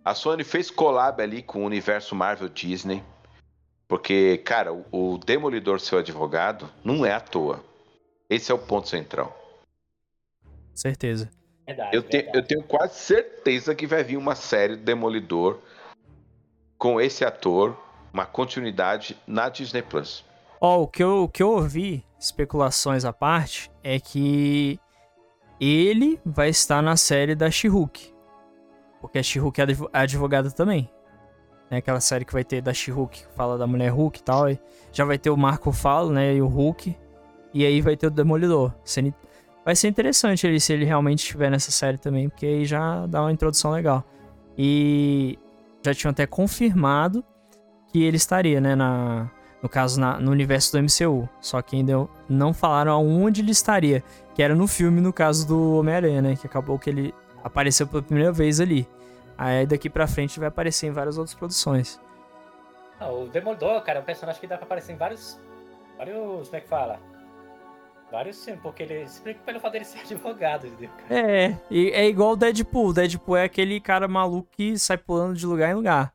a Sony fez collab ali com o universo Marvel Disney. Porque, cara, o Demolidor, seu advogado, não é à toa. Esse é o ponto central. Certeza. Verdade, Eu, te, verdade. eu tenho quase certeza que vai vir uma série do Demolidor com esse ator, uma continuidade na Disney Plus. Ó, o que eu, o que eu ouvi, especulações à parte, é que ele vai estar na série da She-Hulk. Porque a She-Hulk é adv- advogada também. É aquela série que vai ter da She-Hulk, que fala da mulher Hulk e tal. e já vai ter o Marco Falo, né? E o Hulk. E aí vai ter o Demolidor. Vai ser interessante ele se ele realmente estiver nessa série também, porque aí já dá uma introdução legal. E já tinham até confirmado que ele estaria, né? Na, no caso, na- no universo do MCU. Só que ainda não falaram aonde ele estaria. Que era no filme, no caso do Homem-Aranha, né? Que acabou que ele apareceu pela primeira vez ali. Aí daqui pra frente vai aparecer em várias outras produções. Ah, o Demolidor, cara, é um personagem que dá pra aparecer em vários. Vários. Como é que fala? Vários sim, porque ele. Explica pelo fato dele ser advogado, entendeu? cara? É, e é igual o Deadpool. O Deadpool é aquele cara maluco que sai pulando de lugar em lugar.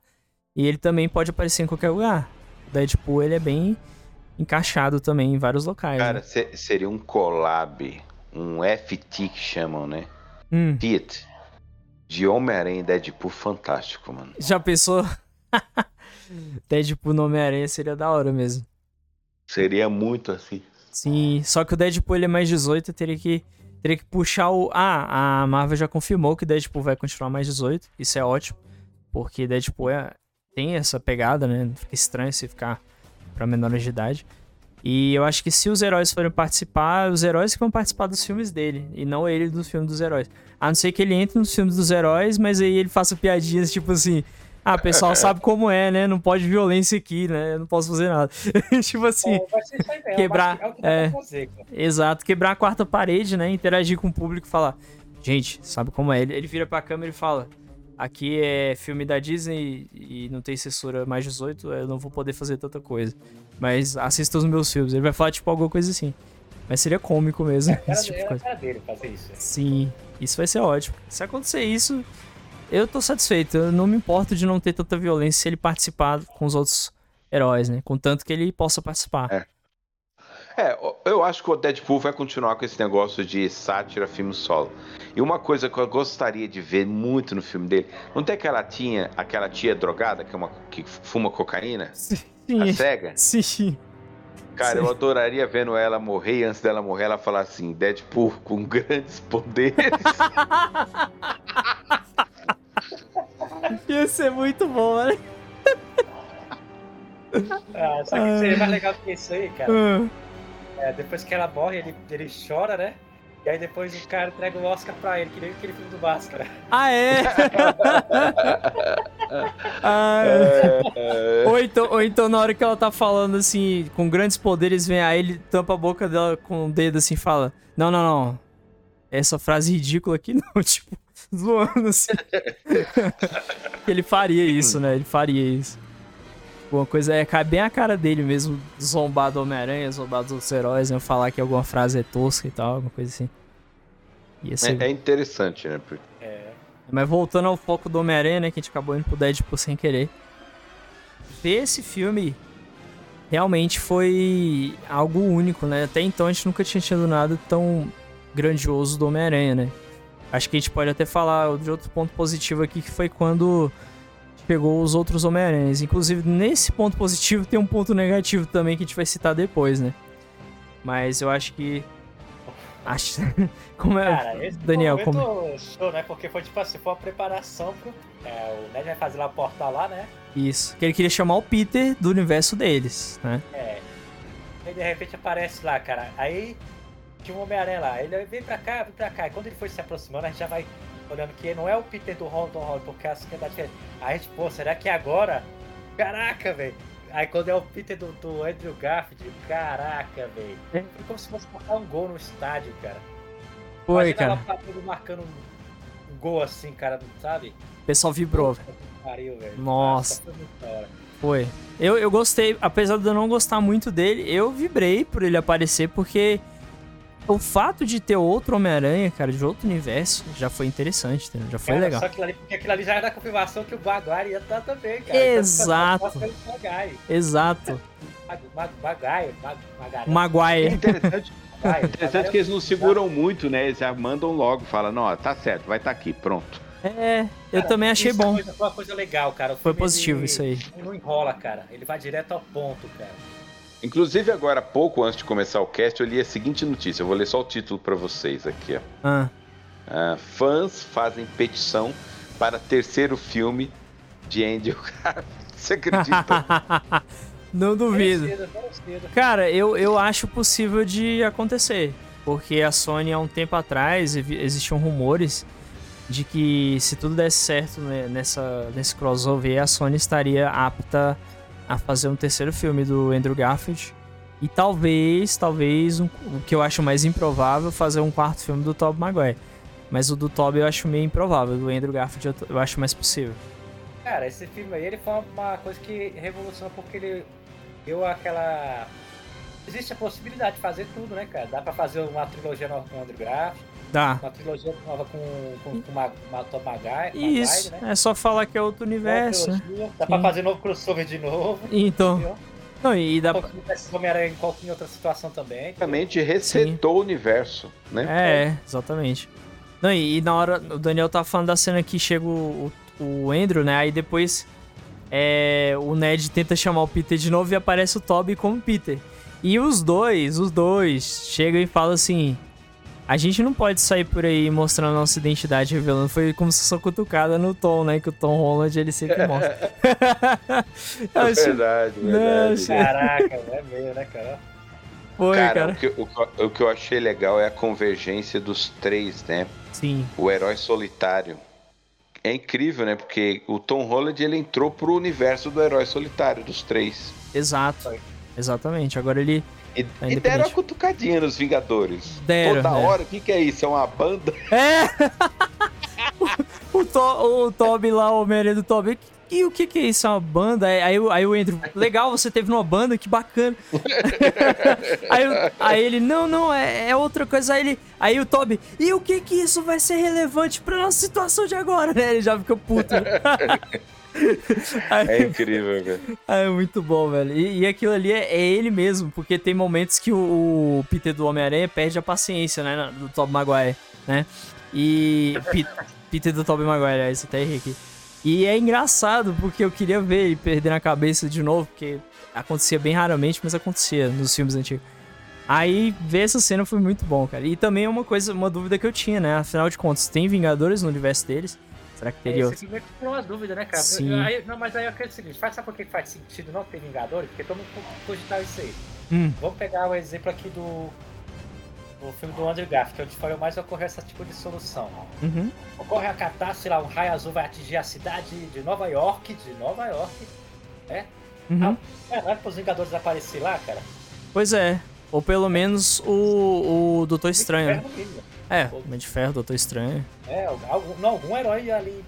E ele também pode aparecer em qualquer lugar. O Deadpool, ele é bem encaixado também em vários locais. Cara, né? se- seria um collab, um FT que chamam, né? Hum, Fit de Homem-Aranha e Deadpool fantástico, mano. já pensou? Deadpool no Homem-Aranha seria da hora mesmo. Seria muito assim. Sim, só que o Deadpool ele é mais 18 e teria que, teria que puxar o. Ah, a Marvel já confirmou que Deadpool vai continuar mais 18. Isso é ótimo. Porque Deadpool é, tem essa pegada, né? Fica estranho se ficar pra menores de idade. E eu acho que se os heróis forem participar, os heróis que vão participar dos filmes dele, e não ele dos filmes dos heróis. A não ser que ele entre nos filmes dos heróis, mas aí ele faça piadinhas tipo assim. Ah, o pessoal sabe como é, né? Não pode violência aqui, né? Eu não posso fazer nada. tipo assim. Mesmo, quebrar, que É que é. fazer, cara. Exato, quebrar a quarta parede, né? Interagir com o público e falar: Gente, sabe como é? Ele, ele vira pra câmera e fala: Aqui é filme da Disney e não tem censura mais 18, eu não vou poder fazer tanta coisa. Mas assista os meus filmes. Ele vai falar, tipo, alguma coisa assim. Mas seria cômico mesmo. Era, esse tipo de era coisa. cara dele fazer isso. Sim, isso vai ser ótimo. Se acontecer isso, eu tô satisfeito. Eu não me importo de não ter tanta violência se ele participar com os outros heróis, né? Contanto que ele possa participar. É. É, eu acho que o Deadpool vai continuar com esse negócio de sátira filme solo. E uma coisa que eu gostaria de ver muito no filme dele, não tem aquela tia, aquela tia drogada que, é uma, que fuma cocaína? Sim. A cega? Sim. Cara, Sim. eu adoraria vendo ela morrer e antes dela morrer ela falar assim, Deadpool com grandes poderes. Ia ser muito bom, né? Ah, só que seria mais legal do que isso aí, cara. Ah, É, depois que ela morre, ele, ele chora, né? E aí depois o cara entrega o Oscar pra ele, que nem aquele filme do Máscara. Ah, é? Ah, é. ou, então, ou então, na hora que ela tá falando assim, com grandes poderes, vem aí ele tampa a boca dela com o dedo assim e fala: Não, não, não. Essa frase ridícula aqui não, tipo, zoando assim. ele faria isso, né? Ele faria isso. Uma coisa é cai bem a cara dele mesmo, zombar do Homem-Aranha, zombar dos outros heróis, né? Falar que alguma frase é tosca e tal, alguma coisa assim. Ser É, é interessante, né? Porque- É. mas voltando ao foco do Homem-Aranha, né? Que a gente acabou indo pro Deadpool sem querer. Ver esse filme realmente foi algo único, né? Até então a gente nunca tinha tido nada tão grandioso do Homem-Aranha, né? Acho que a gente pode até falar de outro ponto positivo aqui, que foi quando pegou os outros Homem-Aranhas. Inclusive, nesse ponto positivo tem um ponto negativo também que a gente vai citar depois, né? Mas eu acho que. Acho... Como é, Cara, esse Daniel? Como... Show, né? Porque foi tipo assim, foi uma preparação pro. É, o Ned vai fazer lá o portal lá, né? Isso. Que ele queria chamar o Peter do universo deles, né? É. E de repente aparece lá, cara. Aí tinha um Homem-Aranha lá. Ele vem pra cá, vem pra cá. E quando ele foi se aproximando, a gente já vai olhando que não é o Peter do Holland Holland, porque a sociedade diferente. Aí a gente, pô, será que é agora? Caraca, velho. Aí quando é o Peter do, do Andrew Garfield, caraca, velho. É. Foi como se fosse marcar um gol no estádio, cara. Foi, Imagina cara. ela marcando um, gol assim, cara, sabe? O pessoal vibrou. Que Pariu. Nossa. Foi. Eu, eu gostei, apesar de eu não gostar muito dele, eu vibrei por ele aparecer, porque o fato de ter outro Homem-Aranha, cara, de outro universo, já foi interessante, entendeu? Já foi Cara, legal. Só aquilo ali, porque aquilo ali já era a confirmação que o Maguire ia estar também, cara. Exato. Então, Maguire. Exato. Mag- Mag- Maguire, Mag- Maguire. É Maguire. interessante, Maguire. interessante que eles não seguram muito, né? Eles já mandam logo, falam, não, ó, tá certo, vai estar aqui, pronto. É, eu Cara, também achei isso é bom. coisa- Foi uma coisa legal, cara. Foi positivo ele isso aí. Não enrola, cara. Ele vai direto ao ponto, cara. Inclusive, agora há pouco, antes de começar o cast, eu li a seguinte notícia. Eu vou ler só o título pra vocês aqui, ó. Ah, Ah, fãs fazem petição para terceiro filme de Andrew Garfield. Você acredita? não duvido. Merecido, merecido. Cara, eu, eu acho possível de acontecer. Porque a Sony, há um tempo atrás, existiam rumores de que se tudo desse certo né, nessa, nesse crossover, a Sony estaria apta a fazer um terceiro filme do Andrew Garfield. E talvez, talvez, um- o que eu acho mais improvável, fazer um quarto filme do Tobey Maguire. Mas o do Tobey eu acho meio improvável, do Andrew Garfield eu, eu acho mais possível. Cara, esse filme aí, ele foi uma coisa que revolucionou porque ele deu aquela... Existe a possibilidade de fazer tudo, né, cara? Dá pra fazer uma trilogia nova com o Andrew Graff, Dá. uma trilogia nova com, com, com uma, uma Tom Maguire, Isso, Maguire, né? é só falar que é outro universo, né? Dá pra Sim. fazer novo crossover de novo. Então, entendeu? não, e dá pra Homem-Aranha em qualquer outra situação também. Realmente resetou o universo, né? É, exatamente. Não, e, e na hora, o Daniel tá falando da cena que chega o, o, o Andrew, né? Aí depois é, o Ned tenta chamar o Peter de novo e aparece o Toby como Peter. E os dois, os dois, chegam e falam assim: a gente não pode sair por aí mostrando a nossa identidade, revelando. Foi como se fosse uma cutucada no Tom, né? Que o Tom Holland ele sempre mostra. É achei- verdade, Não, verdade. achei- Caraca, é meio, né, cara? Foi, cara, cara. O, que, o o que eu achei legal é a convergência dos três, né? Sim, O herói solitário. É incrível, né? Porque o Tom Holland ele entrou pro universo do herói solitário, dos três. exato. Exatamente. Agora ele E, Tá e deram a cutucadinha nos Vingadores. Deram, Toda né? hora, o que, que é isso? É uma banda? É! o, to, o Toby lá, o Homem-Aranha do Toby. E o que que é isso? É uma banda? Aí, aí, o- aí o Andrew, legal, você teve numa banda, que bacana. aí, aí ele, não, não, é, é outra coisa. Aí, ele, aí o Toby, e o que que isso vai ser relevante pra nossa situação de agora, né? Ele já fica puto. É incrível, velho. É muito bom, velho. E, e aquilo ali é, é ele mesmo, porque tem momentos que o, o Peter do Homem-Aranha perde a paciência, né? Do Tobey Maguire, né? E. Pe- Peter do Tobey Maguire, é isso até errei aqui. E é engraçado, porque eu queria ver ele perder a cabeça de novo, porque acontecia bem raramente, mas acontecia nos filmes antigos. Aí ver essa cena foi muito bom, cara. E também é uma coisa, uma dúvida que eu tinha, né? Afinal de contas, tem Vingadores no universo deles? Será que teria Esse outro? filme tirou uma dúvida, né, cara? Sim. Eu- aí- não, mas aí eu acredito o seguinte, faz, sabe por que faz sentido não ter Vingadores? Porque todo mundo cogitar isso aí. Hum, Vamos pegar o exemplo aqui do, do filme do Andrew Garfield, que é onde foi mais ocorreu esse tipo de solução. uhum. Ocorre a catástrofe lá, um raio azul vai atingir a cidade de Nova York, de Nova York. Uhum. É, não é para os Vingadores aparecer lá, cara? Pois é. Ou pelo menos o, o Doutor Estranho. né? É, Homem de Ferro, Doutor Estranho. É, algum, não, algum herói ali.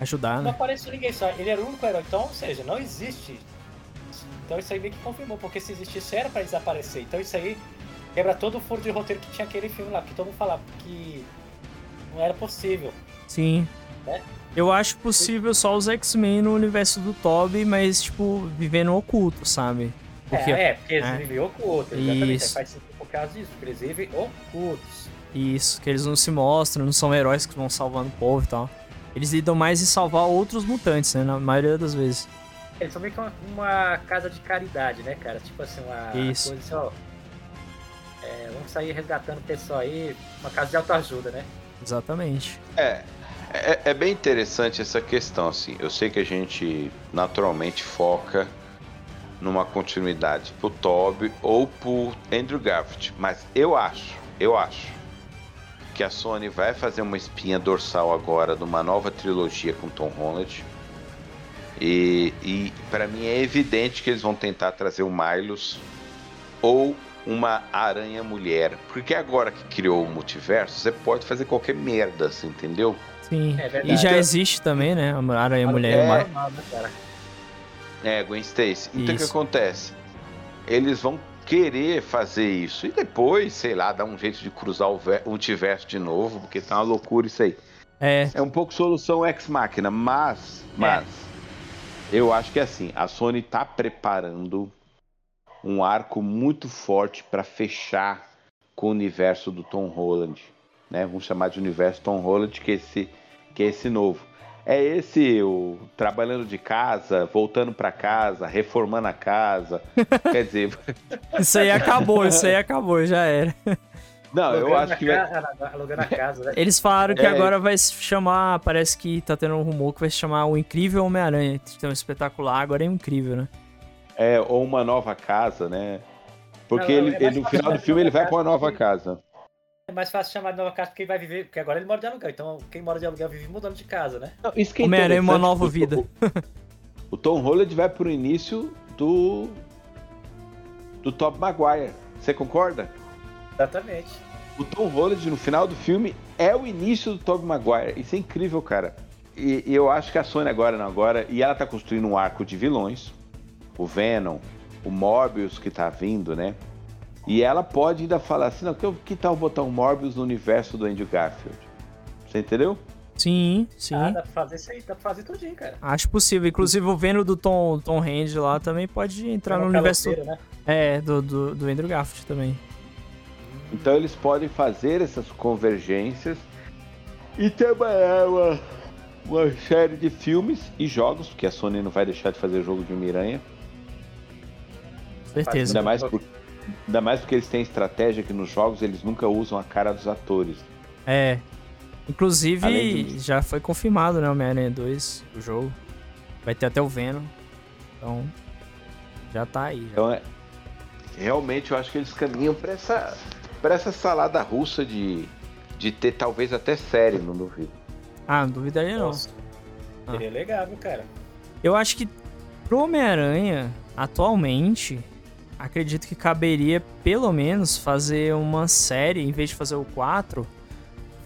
Ajudar, Não né? apareceu ninguém só. Ele era o único herói. Então, ou seja, não existe. Então isso aí meio que confirmou, porque se existisse era pra desaparecer. Então isso aí quebra todo o furo de roteiro que tinha aquele filme lá, porque todo mundo falava que não era possível. Sim. Né? Eu acho possível só os X-Men no universo do Toby, mas, tipo, vivendo oculto, sabe? Porque, é, é, porque eles é. vivem ocultos, exatamente. Isso. faz sentido por causa disso, porque eles vivem ocultos. Isso, que eles não se mostram, não são heróis que vão salvando o povo e tal. Eles lidam mais em salvar outros mutantes, né? Na maioria das vezes. Eles são meio que uma, uma casa de caridade, né, cara? Tipo assim, uma Isso. coisa assim, ó. É, vamos sair resgatando o pessoal aí, uma casa de autoajuda, né? Exatamente. É, é, é, bem interessante essa questão, assim. Eu sei que a gente naturalmente foca numa continuidade pro Toby ou pro Andrew Garfield, mas eu acho, eu acho que a Sony vai fazer uma espinha dorsal agora numa nova trilogia com Tom Holland. E, e para mim é evidente que eles vão tentar trazer o Milos ou uma aranha mulher. Porque agora que criou o multiverso, você pode fazer qualquer merda, assim, entendeu? Sim. É e já existe também, né? A aranha mulher. É, é, Gwen Stacy. Então o que acontece? Eles vão querer fazer isso. E depois, sei lá, dar um jeito de cruzar o multiverso de novo, porque tá uma loucura isso aí. É. É um pouco solução ex-máquina, mas, mas, é. eu acho que é assim, a Sony tá preparando um arco muito forte para fechar com o universo do Tom Holland, né? Vamos chamar de universo Tom Holland, que é esse, que é esse novo. É esse o trabalhando de casa, voltando para casa, reformando a casa. Quer dizer, isso aí acabou, isso aí acabou, já era. Não, eu acho que vai... alugando a casa, né? Eles falaram que é. agora vai se chamar, parece que tá tendo um rumor que vai se chamar o Incrível Homem-Aranha. Tem um espetacular, agora é incrível, né? É, ou uma nova casa, né? Porque não, ele, é ele no final do filme ele vai para uma nova casa. É mais fácil chamar de nova casa porque ele vai viver. Porque agora ele mora de aluguel. Então quem mora de aluguel vive mudando de casa, né? Não, isso que é Homem-Aranha é uma nova vida. O, o Tom Holland vai pro início do. do Top Maguire. Você concorda? Exatamente. O Tom Holland no final do filme é o início do Tobey Maguire. Isso é incrível, cara. E, e, eu acho que a Sony agora não agora e ela tá construindo um arco de vilões o Venom, o Morbius que tá vindo, né? E ela pode ainda falar assim, não, que, que tal botar um Morbius no universo do Andrew Garfield? Você entendeu? Sim, sim. Ah, dá pra fazer isso aí, dá pra fazer tudinho, cara. Acho possível. Inclusive o Venom do Tom, Tom Hand lá também pode entrar no universo. Né? É, do, do, do Andrew Garfield também. Então eles podem fazer essas convergências e trabalhar uma, uma série de filmes e jogos, porque a Sony não vai deixar de fazer jogo de Miranha Certeza. Ainda mais, por, ainda mais porque eles têm estratégia que nos jogos eles nunca usam a cara dos atores. É. Inclusive, já foi confirmado, né? Homem-Aranha 2, o jogo. Vai ter até o Venom. Então, já tá aí. Já. Então, é, realmente eu acho que eles caminham pra essa, pra essa salada russa de, de ter talvez até série, não duvido. Ah, não duvidaria não. Nossa. Seria ah. legal, cara. Eu acho que pro Homem-Aranha, atualmente, acredito que caberia pelo menos fazer uma série, em vez de fazer o 4,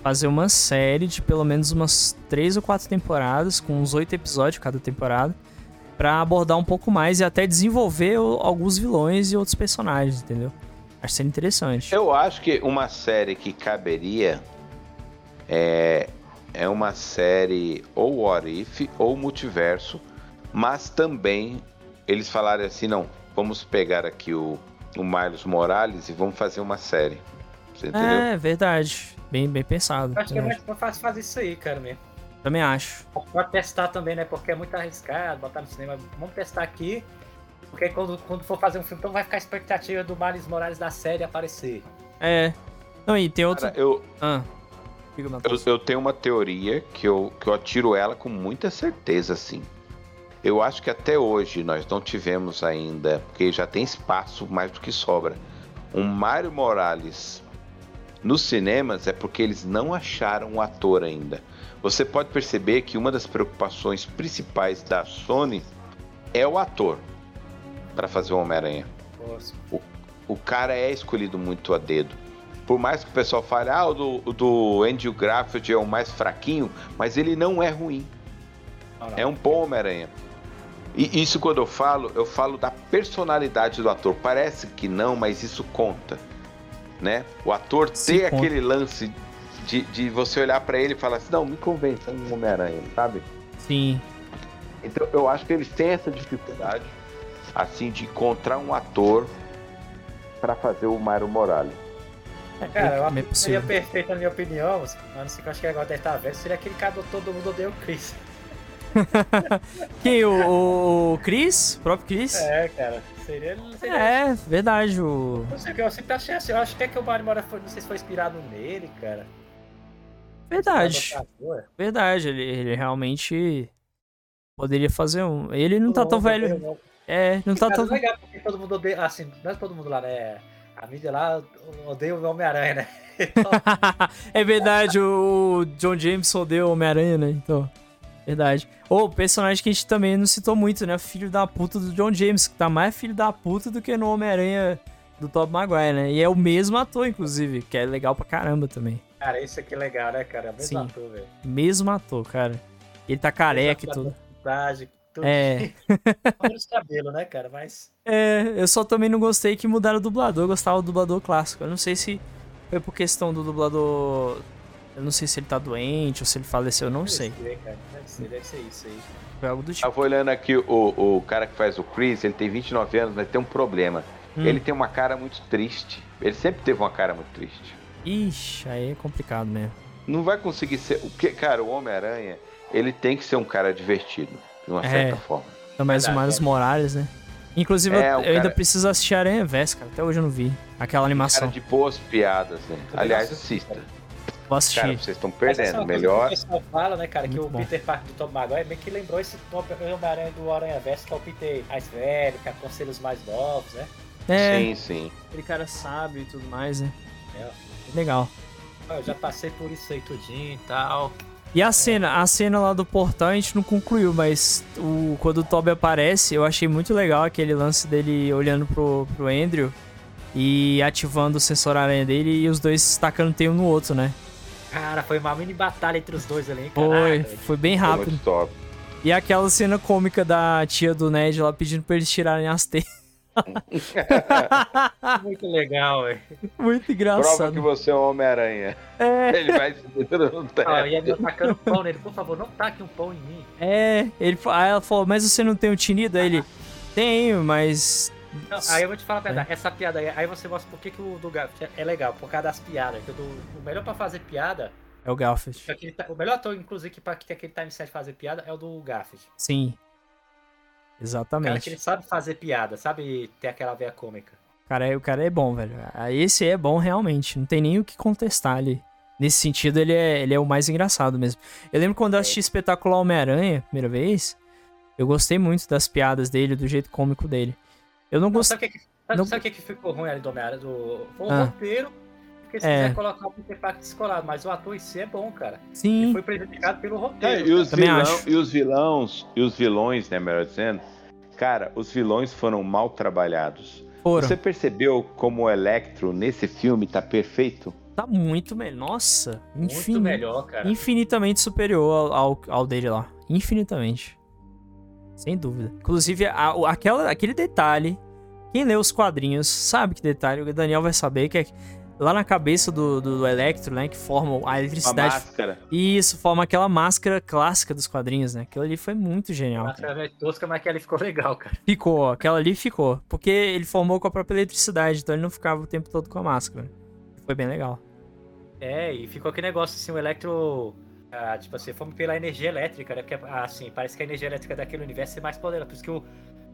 fazer uma série de pelo menos umas 3 ou 4 temporadas, com uns 8 episódios cada temporada, para abordar um pouco mais e até desenvolver alguns vilões e outros personagens, entendeu? Acho que interessante. Eu acho que uma série que caberia é, é uma série ou What If ou Multiverso, mas também eles falaram assim, não, vamos pegar aqui o, o Miles Morales e vamos fazer uma série. Você entendeu? É, verdade. Bem, bem pensado. Acho que é mais fácil fazer isso aí, cara, mesmo. Também acho. Pode testar também, né? Porque é muito arriscado botar no cinema. Vamos testar aqui. Porque quando, quando for fazer um filme, então vai ficar a expectativa do Miles Morales da série aparecer. É. Não, e tem outro. Cara, eu... Ah. Eu, eu, tenho uma teoria que eu, que eu atiro ela com muita certeza, assim. Eu acho que até hoje nós não tivemos ainda, porque já tem espaço mais do que sobra, um Mário Morales nos cinemas é porque eles não acharam o ator ainda. Você pode perceber que uma das preocupações principais da Sony é o ator para fazer o Homem-Aranha. O, o, cara é escolhido muito a dedo. Por mais que o pessoal fale, ah, o do, o do Andrew Garfield é o mais fraquinho, mas ele não é ruim. Não. É um bom Homem-Aranha. E isso quando eu falo, eu falo da personalidade do ator. Parece que não, mas isso conta, né? O ator Sim, ter conta. aquele lance de, de você olhar para ele e falar assim, não, me convence um Homem-Aranha, sabe? Sim. Então eu acho que eles têm essa dificuldade, assim, de encontrar um ator para fazer o Mario Morales. É, cara, eu acho que seria perfeito na minha opinião, a não ser que eu acho que agora deve estar velho, seria aquele cara do Todo Mundo Odeia o Chris. Quem? O, o Chris? O próprio Chris? É, cara. Seria, seria É, verdade. O... Não sei o que, eu sempre achei assim. Eu acho até que o Mario Mora foi, não sei se foi inspirado nele, cara. Verdade. Verdade, ele, ele realmente poderia fazer um. Ele não tá tão velho. É, não tá tão. É legal porque todo mundo odeia. Assim, não é todo mundo lá, né? A mídia lá odeia o Homem-Aranha, né? Então... é verdade, o John James odeia o Homem-Aranha, né? Então. Verdade. Ou o personagem que a gente também não citou muito, né? Filho da puta do John James, que tá mais filho da puta do que no Homem-Aranha do Tobey Maguire, né? E é o mesmo ator, inclusive, que é legal pra caramba também. Cara, isso aqui é legal, né, cara? Mesmo Sim. ator, velho. Mesmo ator, cara. Ele tá careca e tudo. Tudo. É. os cabelos, né, cara? Mas. É, eu só também não gostei que mudaram o dublador. Eu gostava do dublador clássico. Eu não sei se foi por questão do dublador eu não sei se ele tá doente ou se ele faleceu, eu não sei. Cara. Deve ser, deve ser isso aí. Foi algo do tipo. Eu vou olhando aqui o, o cara que faz o Chris, ele tem 29 anos, mas tem um problema. Hum. Ele tem uma cara muito triste. Ele sempre teve uma cara muito triste. Ixi, aí é complicado mesmo. Não vai conseguir ser. O que, cara, o Homem-Aranha, ele tem que ser um cara divertido, de uma é. certa forma. Não, mas o Miles Morales, né? Inclusive, é, eu, eu ainda preciso assistir Aranha Verso, cara. Até hoje eu não vi. Aquela animação. Cara de boas piadas, né? Aliás, assista. Vou assistir. Cara, vocês estão perdendo. Melhor. O pessoal fala, né, cara, Muito que o bom. Peter Parker do Tom Maguire meio que lembrou esse Homem-Aranha do Aranha Verso, que é o Peter mais velho, que aconselha os mais novos, né? É. Sim, sim. Aquele cara sábio e tudo mais, né? É. Legal. Eu já passei por isso aí tudinho e tal. E a cena, a cena lá do portal a gente não concluiu, mas o, quando o Toby aparece, eu achei muito legal aquele lance dele olhando pro, pro Andrew e ativando o sensor aranha dele e os dois tacando um no outro, né? Cara, foi uma mini batalha entre os dois ali, hein? Foi, foi bem rápido. Foi top. E aquela cena cômica da tia do Ned lá pedindo pra eles tirarem as teias. Muito legal, velho. Muito engraçado. Prova que você é um Homem-Aranha. É. Ele vai se no teto. Ah, e ele tacando pão nele. Por favor, não taque um pão em mim. É, ele, aí ela falou, mas você não tem o tinido? Aí ele, tenho, mas não, aí eu vou te falar a verdade, é. essa piada aí, aí você mostra por que, que o do Garfield é legal, por causa das piadas. Que o, do, o melhor pra fazer piada. É o Garfield. Tá, o melhor ator, inclusive, que, pra, que tem aquele time set fazer piada é o do Garfield. Sim. Exatamente. O cara que ele sabe fazer piada, sabe ter aquela veia cômica. Cara, é, o cara é bom, velho. Esse é bom realmente, não tem nem o que contestar ali. Nesse sentido, ele é, ele é o mais engraçado mesmo. Eu lembro quando eu assisti Espetacular Homem-Aranha, primeira vez, eu gostei muito das piadas dele, do jeito cômico dele. Eu não gostei. Sabe o que, sabe, não... sabe que ficou ruim ali do Homem-Aranha? Do... Foi o ah. roteiro. Porque se é. quiser colocar o Peter Parker descolado, mas o ator em si é bom, cara. Sim. Ele foi prejudicado pelo roteiro. É, e, os vilão, e os vilões, e os vilões, né, melhor dizendo, cara, os vilões foram mal trabalhados. Foram. Você percebeu como o Electro nesse filme tá perfeito? Tá muito melhor. Nossa, muito melhor, cara. Infinitamente superior ao, ao, ao dele lá. Infinitamente. Sem dúvida. Inclusive, a, aquela, aquele detalhe. Quem lê os quadrinhos sabe que detalhe. O Daniel vai saber que é lá na cabeça do, do, do Electro, né? Que forma a eletricidade. A máscara. Isso, forma aquela máscara clássica dos quadrinhos, né? Aquilo ali foi muito genial. A máscara é tosca, mas aquela ali ficou legal, cara. Ficou, aquela ali ficou. Porque ele formou com a própria eletricidade, então ele não ficava o tempo todo com a máscara. Foi bem legal. É, e ficou aquele negócio assim, o Electro ah, tipo assim, fomos pela energia elétrica, né? Porque, assim, parece que a energia elétrica daquele universo é mais poderosa. Por isso que o,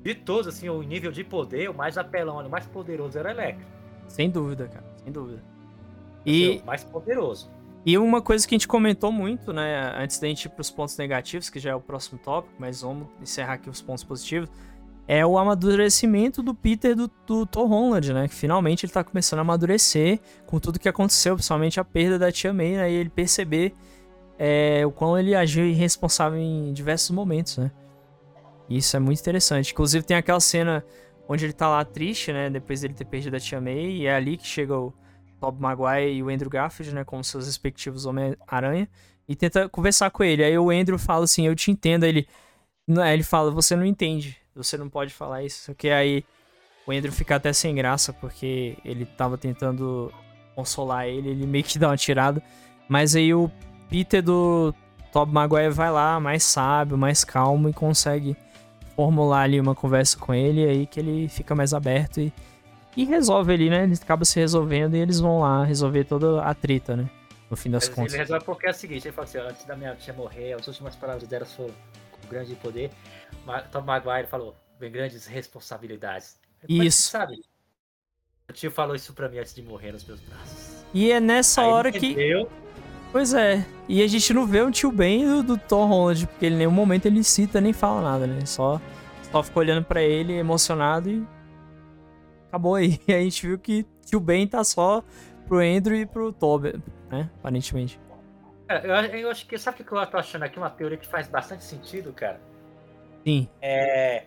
de todos, assim, o nível de poder, o mais apelão, o mais poderoso era o elétrico. Sem dúvida, cara, sem dúvida. E o mais poderoso. E uma coisa que a gente comentou muito, né, antes da gente ir pros pontos negativos, que já é o próximo tópico, mas vamos encerrar aqui os pontos positivos, é o amadurecimento do Peter do, do Tom Holland, né? Que finalmente ele tá começando a amadurecer com tudo que aconteceu, principalmente a perda da Tia May, né? E ele perceber é, o quão ele agiu irresponsável em diversos momentos, né? Isso é muito interessante. Inclusive tem aquela cena onde ele tá lá triste, né? Depois dele ter perdido a Tia May, e é ali que chega o Bob Maguire e o Andrew Garfield, né? Com seus respectivos Homem-Aranha, e tenta conversar com ele. Aí o Andrew fala assim: Eu te entendo. Aí ele, ele fala: Você não entende, você não pode falar isso. Porque aí o Andrew fica até sem graça, porque ele tava tentando consolar ele, ele meio que dá uma tirada. Mas aí o Peter do Tob Maguire vai lá, mais sábio, mais calmo e consegue formular ali uma conversa com ele, e aí que ele fica mais aberto e, e resolve ali, né? Ele acaba se resolvendo e eles vão lá resolver toda a treta, né? No fim das ele, contas. Ele resolve porque é o seguinte, ele fala assim, antes da minha tia morrer, as últimas palavras dela foram com grande poder. Tom Maguire falou, vem grandes responsabilidades. Isso. sabe? O tio falou isso pra mim antes de morrer nos meus braços. E é nessa Aí hora que. entendeu. Pois é. E a gente não vê um tio Ben do, do Tom Holland, porque ele em nenhum momento ele cita nem fala nada, né? Só, só fica olhando pra ele, emocionado e. Acabou aí. E a gente viu que tio Ben tá só pro Andrew e pro Toby, né? Aparentemente. Cara, eu, eu acho que. Sabe o que eu tô achando aqui? Uma teoria que faz bastante sentido, cara. Sim. É.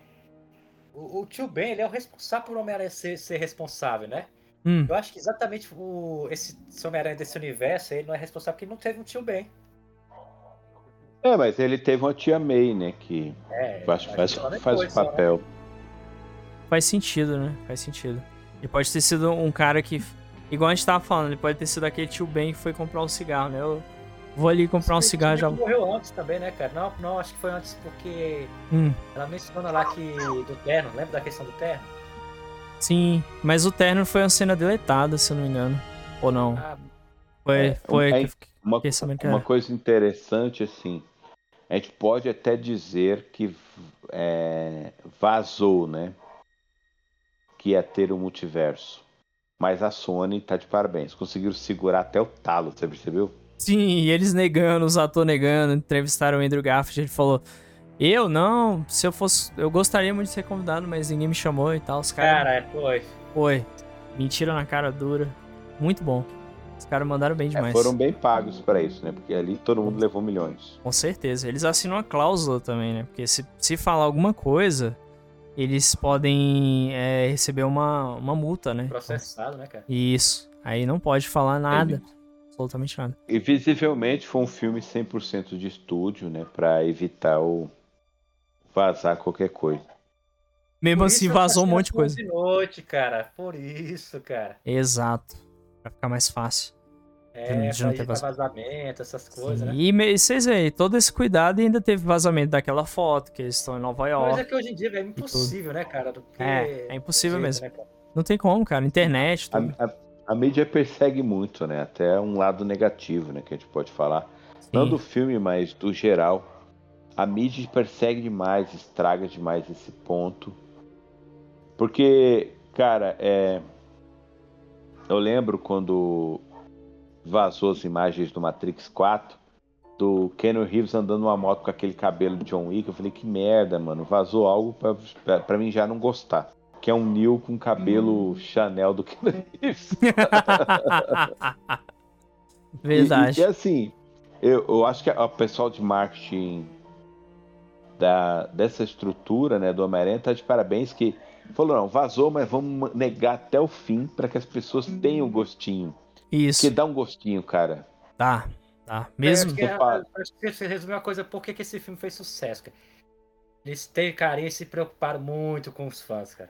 O, o tio Ben, ele é o responsável por Homem-Aranha ser, ser responsável, né? Hum. Eu acho que exatamente o, esse Homem-Aranha desse universo, ele não é responsável porque ele não teve um tio Ben. É, mas ele teve uma tia May, né? Que É, faz, faz, faz o só, né? papel. Faz sentido, né? Faz sentido. Ele pode ter sido um cara que. Igual a gente tava falando, ele pode ter sido aquele tio Ben que foi comprar um cigarro, né? Eu vou ali comprar um cigarro já. Morreu antes também, né, cara? Não, não, acho que foi antes porque Hum, ela menciona lá que do terno, lembra da questão do terno? Sim. Mas o terno foi uma cena deletada, se eu não me engano. Ou não? Ah, Foi. É, foi é- eu Uma, uma coisa interessante, assim, a gente pode até dizer que é, vazou, né? Que ia ter o multiverso. Mas a Sony tá de parabéns. Conseguiram segurar até o talo, você percebeu? Sim, e eles negando, os atores negando, entrevistaram o Andrew Garfield, ele falou: Eu não, se eu fosse. Eu gostaria muito de ser convidado, mas ninguém me chamou e tal. Os caras. cara, é, foi. Foi. Mentira na cara dura. Muito bom. Os caras mandaram bem É, demais. foram bem pagos pra isso, né? Porque ali todo mundo levou milhões. Com certeza. Eles assinam uma cláusula também, né? Porque se, se falar alguma coisa, eles podem é, receber uma, uma multa, né? Processado, né, cara? Isso. Aí não pode falar nada. Absolutamente nada. E visivelmente foi um filme 100% de estúdio, né? Pra evitar o vazar qualquer coisa. Mesmo Por assim, vazou um monte de coisa. De noite, cara. Por isso, cara. Exato. Pra ficar mais fácil. É, De não ter evitar vazamento, essas coisas, né? E vocês veem, todo esse cuidado e ainda teve vazamento daquela foto, que eles estão em Nova Mas York. é que hoje em dia é impossível, né, cara? Que- É, é impossível do mesmo. jeito, né? Não tem como, cara. Internet, tudo. A, a- a mídia persegue muito, né? Até um lado negativo, né? Que a gente pode falar. Não Sim. do filme, mas do geral. A mídia persegue demais, estraga demais esse ponto. Porque, cara, é. Eu lembro quando vazou as imagens do Matrix 4 do Keanu Reeves andando numa moto com aquele cabelo de John Wick. Eu falei, que merda, mano. Vazou algo pra, pra, pra mim já não gostar. Que é um Neil com cabelo Chanel do Keanu Reeves. Verdade. E, e, assim, eu, eu acho que o pessoal de marketing da, dessa estrutura, né, do Homem-Aranha tá de parabéns que falou, não, vazou, mas vamos negar até o fim para que as pessoas tenham gostinho. Isso. Que dá um gostinho, cara. Tá, tá. É, Mesmo. é- falo. acho que você resumiu uma coisa, por que, que esse filme fez sucesso, cara? Eles têm carinho e se preocuparam muito com os fãs, cara.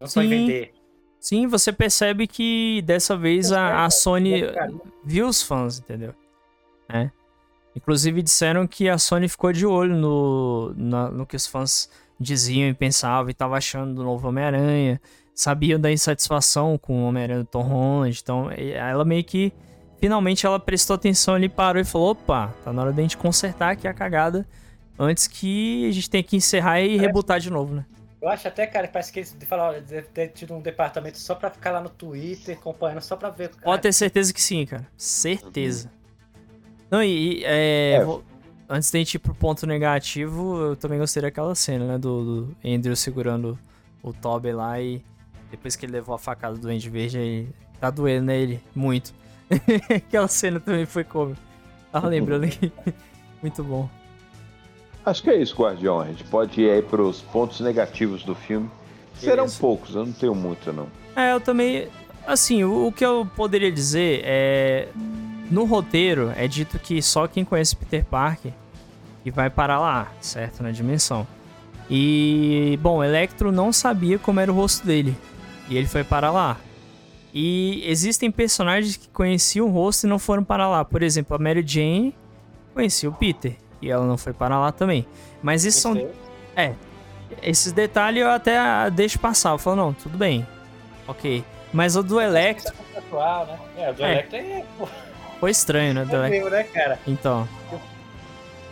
Não só em Sim. vender. Sim, você percebe que dessa vez a, a Sony viu os fãs, entendeu? É. Inclusive disseram que a Sony ficou de olho no, na- no que os fãs diziam e pensavam e tava achando do novo Homem-Aranha. Sabiam da insatisfação com o Homem-Aranha do Tom Holland. Então, ela meio que. Finalmente ela prestou atenção ali, parou e falou: opa, tá na hora da gente consertar aqui a cagada. Antes que a gente tenha que encerrar e rebutar de novo, né? Eu acho até, cara, parece que eles falaram, deve ter tido um departamento só pra ficar lá no Twitter, acompanhando, só pra ver. Pode Cara, ter certeza que sim, cara. Certeza. Não, e, e, é, É. vou- antes da gente ir pro ponto negativo, eu também gostei daquela cena, né? Do, do Andrew segurando o Toby lá e depois que ele levou a facada do Andy Verde, aí tá doendo nele muito. aquela cena também foi cômica. Tava lembrando aqui. Muito bom. Acho que é isso, Guardião. A gente pode ir aí pros pontos negativos do filme. Serão Isso. poucos, eu não tenho muito, não. É, eu também. Assim, o, o que eu poderia dizer é. No roteiro é dito que só quem conhece Peter Parker que vai parar lá, certo? Na dimensão. E. Bom, Electro não sabia como era o rosto dele. E ele foi parar lá. E existem personagens que conheciam o rosto e não foram parar lá. Por exemplo, a Mary Jane conhecia o Peter. E ela não foi parar lá também. Mas isso são Gostei. esses detalhes eu até deixo passar. Eu falo, não, tudo bem. Ok. Mas o do Electro Atual, né? É, o do É. Electro é foi estranho, né? Meu, né, cara? Então,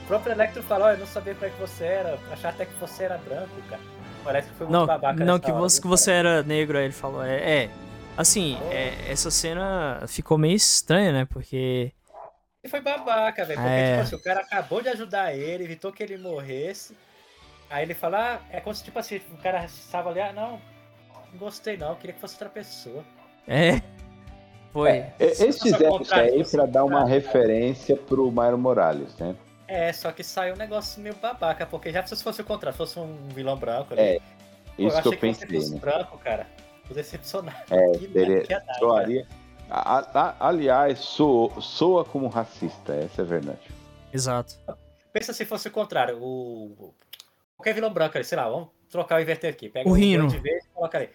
O próprio Electro falou, "Ó, eu não sabia como é que você era, achava até que você era branco, cara. o Electro foi muito Não, babaca não que hora, você, que você era negro, aí ele falou. É, é. assim, é, essa cena ficou meio estranha, né? Porque. E foi babaca, velho. Porque, É. tipo assim, o cara acabou de ajudar ele, evitou que ele morresse. Aí ele fala, ah, é como se, tipo assim, o cara estava ali, ah, não, não gostei não, queria que fosse outra pessoa. É. Foi. É, eles fizeram isso aí pra dar uma contrário, referência pro Myron Morales, né? É, só que saiu um negócio meio babaca, porque já se fosse o contrário, se fosse um vilão branco ali. É, pô, Isso que eu achei pensei, que né? branco, cara. Tô decepcionado. É, que dar, soaria. A- a- a- aliás, soa, soa como racista, essa é a verdade. Exato. Pensa se fosse o contrário, o... Qualquer vilão branco ali, sei lá, vamos trocar o inverter aqui. Pega O Rhino. Duende Verde e coloca ali.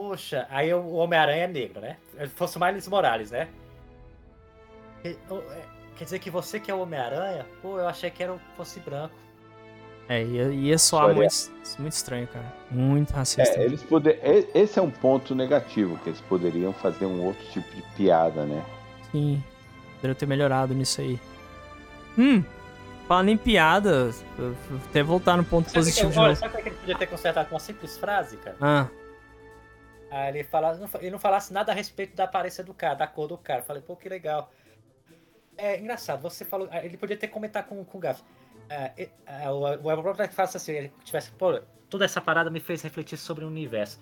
Poxa, aí o Homem-Aranha é negro, né? Se fosse o Miles Morales, né? É, Quer dizer que você que é o Homem-Aranha? Pô, eu achei que era o- fosse branco. É, ia, ia soar Olha. muito, muito estranho, cara. Muito racista. É, eles poder, esse é um ponto negativo, que eles poderiam fazer um outro tipo de piada, né? Sim. Poderia ter melhorado nisso aí. Hum. Falando em piada, até voltar no ponto Sabe que que positivo eu- de olha, novo. sabe é que ele podia ter consertado com uma simples frase, cara? Ah, Aí ele, fala, não fa- ele não falasse nada a respeito da aparência do cara, da cor do cara. Falei, pô, que legal. É engraçado, você falou. ah, Ele podia ter comentado com, com o Gaff. E- ah, o o Ebro que fala assim, ele tivesse, pô, toda essa parada me fez refletir sobre o universo.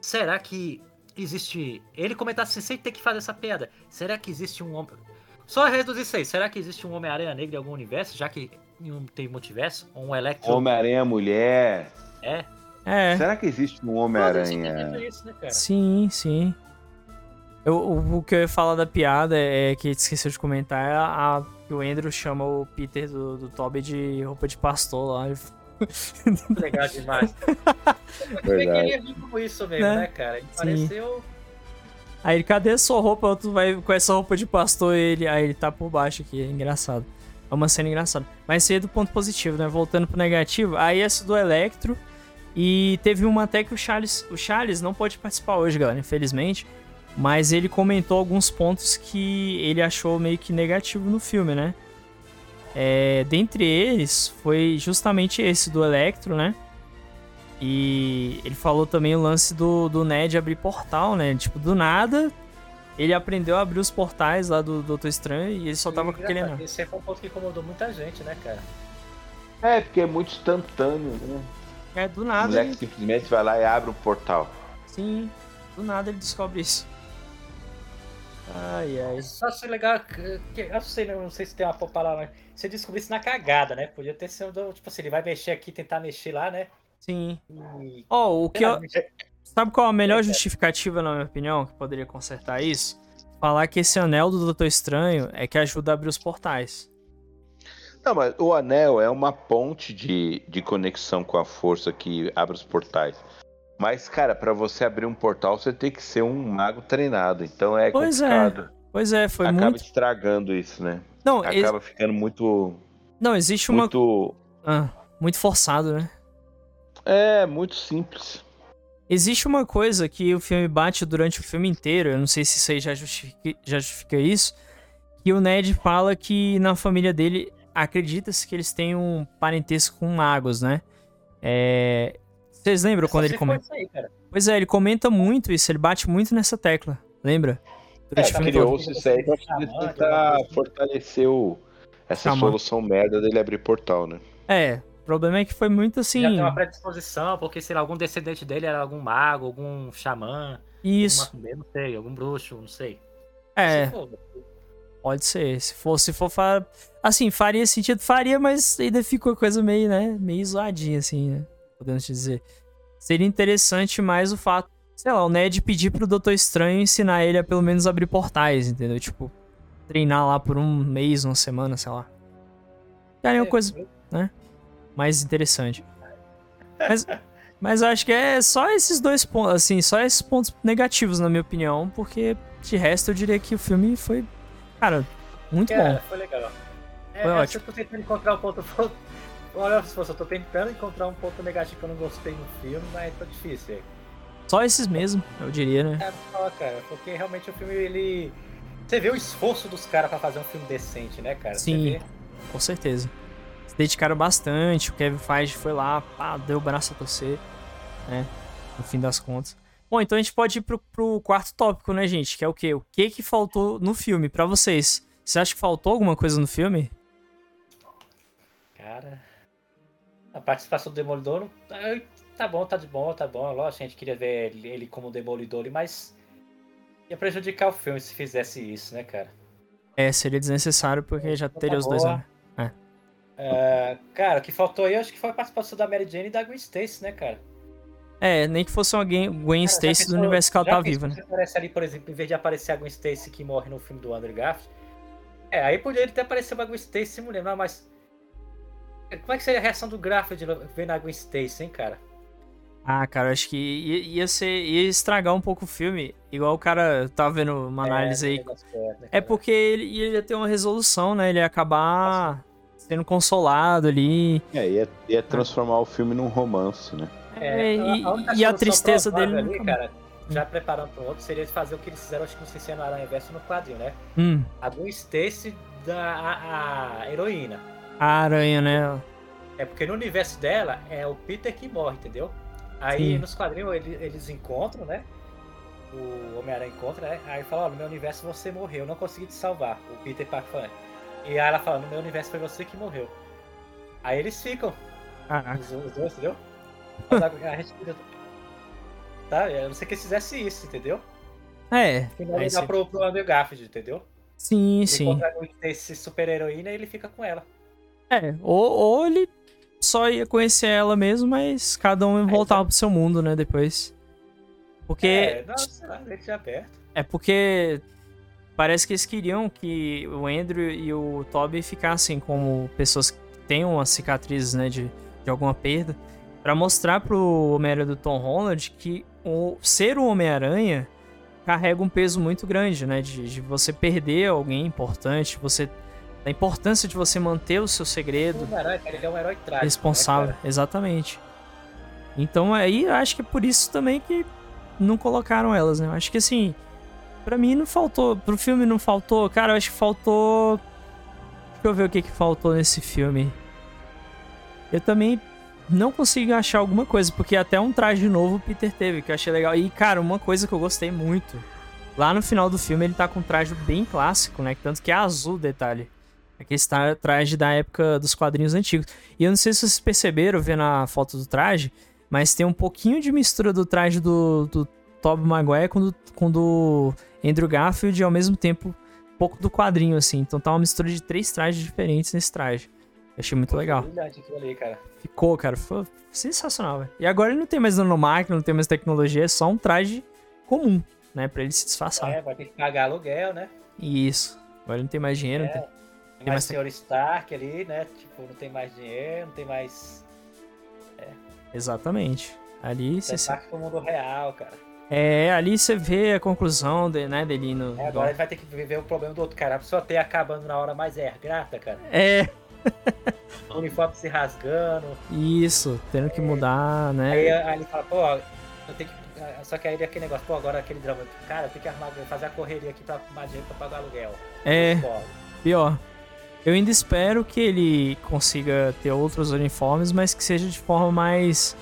Será que existe. Ele comentasse sem ter que fazer essa piada. Será que existe um homem. Só reduzir isso aí. Será que existe um Homem-Aranha Negro em algum universo? Já que nenhum tem multiverso? Ou um Electro. Homem-Aranha mulher. É. é. Será que existe um Homem-Aranha? né, cara? Sim, sim. Eu, o, o que eu ia falar da piada é que esqueceu de comentar é a, que o Andrew chama o Peter do, do Toby de roupa de pastor lá. Legal demais. Eu queria vir com isso mesmo, Né? né, cara? Ele Sim. pareceu. Aí ele, cadê a sua roupa? Tu vai com essa roupa de pastor ele. Aí ele tá por baixo aqui, é engraçado. É uma cena engraçada. Mas isso aí é do ponto positivo, né? Voltando pro negativo. Aí essa do Electro. E teve uma até que o Charles. O Charles não pode participar hoje, galera, infelizmente. Mas ele comentou alguns pontos que ele achou meio que negativo no filme, né? É, dentre eles foi justamente esse do Electro, né? E ele falou também o lance do, do Ned abrir portal, né? Tipo, do nada, ele aprendeu a abrir os portais lá do Doutor Estranho e ele só tava com aquele. Esse foi um ponto que incomodou muita gente, né, cara? É, porque é muito instantâneo, né? É, do O nada, moleque ele, simplesmente vai lá e abre o portal. sim, do nada ele descobre isso. Ai, ai. Só achei legal que, eu não sei, não sei se tem uma palavra, mas se eu descobrisse na cagada, né? Podia ter sido, tipo assim, ele vai mexer aqui, tentar mexer lá, né? Sim. E... Ó, o que eu, Sabe qual a melhor justificativa, na minha opinião, que poderia consertar isso? Falar que esse anel do Doutor Estranho é que ajuda a abrir os portais. Não, mas o anel é uma ponte de, de conexão com a força que abre os portais. Mas, cara, pra você abrir um portal, você tem que ser um mago treinado. Então é Pois é, complicado. Pois é, foi Acaba muito. estragando isso, né? Não, ex- Acaba ficando muito. não existe uma. Muito. Ah, muito forçado, né? É, muito simples. Existe uma coisa que o filme bate durante o filme inteiro, eu não sei se isso aí já justifica, já justifica isso, que o Ned fala que na família dele acredita-se que eles têm um parentesco com magos, né? É... Vocês lembram Só quando se ele comenta? isso aí, cara. Pois é, ele comenta muito isso, ele bate muito nessa tecla, lembra? É, Durante todo. criou-se isso aí pra tentar fortalecer o, essa Xamã. solução merda dele abrir portal, né? É, o problema é que foi muito assim. Já tem uma predisposição, porque, sei lá, algum descendente dele era algum mago, algum xamã, Isso. alguma não sei, algum bruxo, não sei. É, Se for, pode ser. Se for, se for fa- assim, faria sentido, faria, mas ainda ficou coisa meio, né, meio zoadinha assim, né? Podemos dizer. Seria interessante mais o fato, sei lá, o Ned pedir pro Doutor Estranho ensinar ele a pelo menos abrir portais, entendeu? Tipo, treinar lá por um mês, uma semana, sei lá. Cara, é uma coisa mais interessante. Mas, mas eu acho que é só esses dois pontos, assim, só esses pontos negativos, na minha opinião, porque de resto eu diria que o filme foi, cara, muito Cara, bom. foi legal. É, Foi é, ótimo. Eu tô tentando encontrar um ponto. Olha, se eu tô tentando encontrar um ponto negativo que eu não gostei no filme, mas tá difícil. Só esses mesmo, eu diria, né? É só, cara, porque realmente o filme, ele. Você vê o esforço dos caras pra fazer um filme decente, né, cara? Sim. Com certeza. Se dedicaram bastante, o Kevin Feige foi lá, pá, deu o braço a torcer. né? No fim das contas. Bom, então a gente pode ir pro, pro quarto tópico, né, gente? Que é o quê? O que que faltou no filme para vocês? Você acha que faltou alguma coisa no filme? Cara, a participação do Demolidor tá bom, tá de bom, tá bom. Lógico, a gente queria ver ele como Demolidor, mas ia prejudicar o filme se fizesse isso, né, cara? É, seria desnecessário porque já teria os dois, né? É. Uh, cara, o que faltou aí acho que foi a participação da Mary Jane e da Gwen Stacy, né, cara? É, nem que fosse uma Gwen, Gwen cara, Stacy do universo que ela tá viva, né? aparece ali, por exemplo, em vez de aparecer a Gwen Stacy que morre no filme do Andrew Garfield, é, aí poderia até aparecer uma Gwen Stacy mulher, mas como é que seria a reação do Garfield vendo a Gwen Stacy, hein, cara? Ah, cara, acho que ia, ia, ser. ia estragar um pouco o filme. Igual o cara tava vendo uma é, análise é, aí. É, é porque ele ia ter uma resolução, né? Ele ia acabar Nossa. sendo consolado ali. É, ia, ia transformar o filme num romance, né? É, e, a, e a tristeza dele. Ali, cara, já preparando para outro, seria fazer o que eles fizeram, acho que não sei se é no Aranha Verso no quadrinho, né? Hum. A Gwen Stacy da a, a heroína. A aranha, né? É porque no universo dela é o Peter que morre, entendeu? Aí Sim. nos quadrinhos eles, encontram, né? O Homem-Aranha encontra, né? Aí fala, ó, no meu universo você morreu, eu não consegui te salvar. O Peter Parker. E aí ela fala, no meu universo foi você que morreu. Aí eles ficam. Ah, os, os dois, entendeu? A, a gente. Tá? Eu não sei que eles fizessem isso, entendeu? É. Finalizar pro, pro Andrew Garfield, entendeu? Sim, ele sim. Esse super-heroína e ele fica com ela. É, ou, ou ele só ia conhecer ela mesmo, mas cada um voltava pro seu mundo, né, depois. Porque. É, nossa, deixa aberto. É porque parece que eles queriam que o Andrew e o Toby ficassem como pessoas que têm uma cicatriz, né, de, de alguma perda, para mostrar pro Homem-Aranha do Tom Holland que o ser o Homem-Aranha carrega um peso muito grande, né, de, de você perder alguém importante, você da importância de você manter o seu segredo. Um herói, cara, ele é um herói trágico. Responsável, né, exatamente. Então aí acho que é por isso também que não colocaram elas, né? Acho que assim, para mim não faltou, pro filme não faltou, cara, eu acho que faltou Deixa eu ver o que que faltou nesse filme. Eu também não consigo achar alguma coisa, porque até um traje novo o Peter teve, que eu achei legal. E, cara, uma coisa que eu gostei muito. Lá no final do filme ele tá com um traje bem clássico, né? Tanto que é azul detalhe. Aquele traje da época dos quadrinhos antigos. E eu não sei se vocês perceberam vendo a foto do traje, mas tem um pouquinho de mistura do traje do, do Tobey Maguire com do, com do Andrew Garfield e ao mesmo tempo um pouco do quadrinho, assim. Então tá uma mistura de três trajes diferentes nesse traje. Eu achei muito Pô, legal. Ali, cara. Ficou, cara. Foi sensacional, velho. E agora ele não tem mais nanomáquina, não tem mais tecnologia, é só um traje comum, né? Pra ele se disfarçar. É, vai ter que pagar aluguel, né? Isso. Agora ele não tem mais dinheiro, é. não tem tem mais Sr. Stark ali, né? Tipo, não tem mais dinheiro, não tem mais. É. Exatamente. Ali você. Stark pro mundo real, cara. É, ali você vê a conclusão de, né, dele no. É, agora ele vai ter que viver o problema do outro cara. A pessoa ter acabando na hora mais é grata, cara. É. o uniforme se rasgando. Isso, tendo que mudar, né? Aí, aí ele fala, pô, eu tenho que. Só que aí é aquele negócio, pô, agora aquele drama. Cara, eu tenho que arrumar, fazer a correria aqui pra arrumar dinheiro pra pagar aluguel. É. Pior. Eu ainda espero que ele consiga ter outros uniformes, mas que seja de forma mais.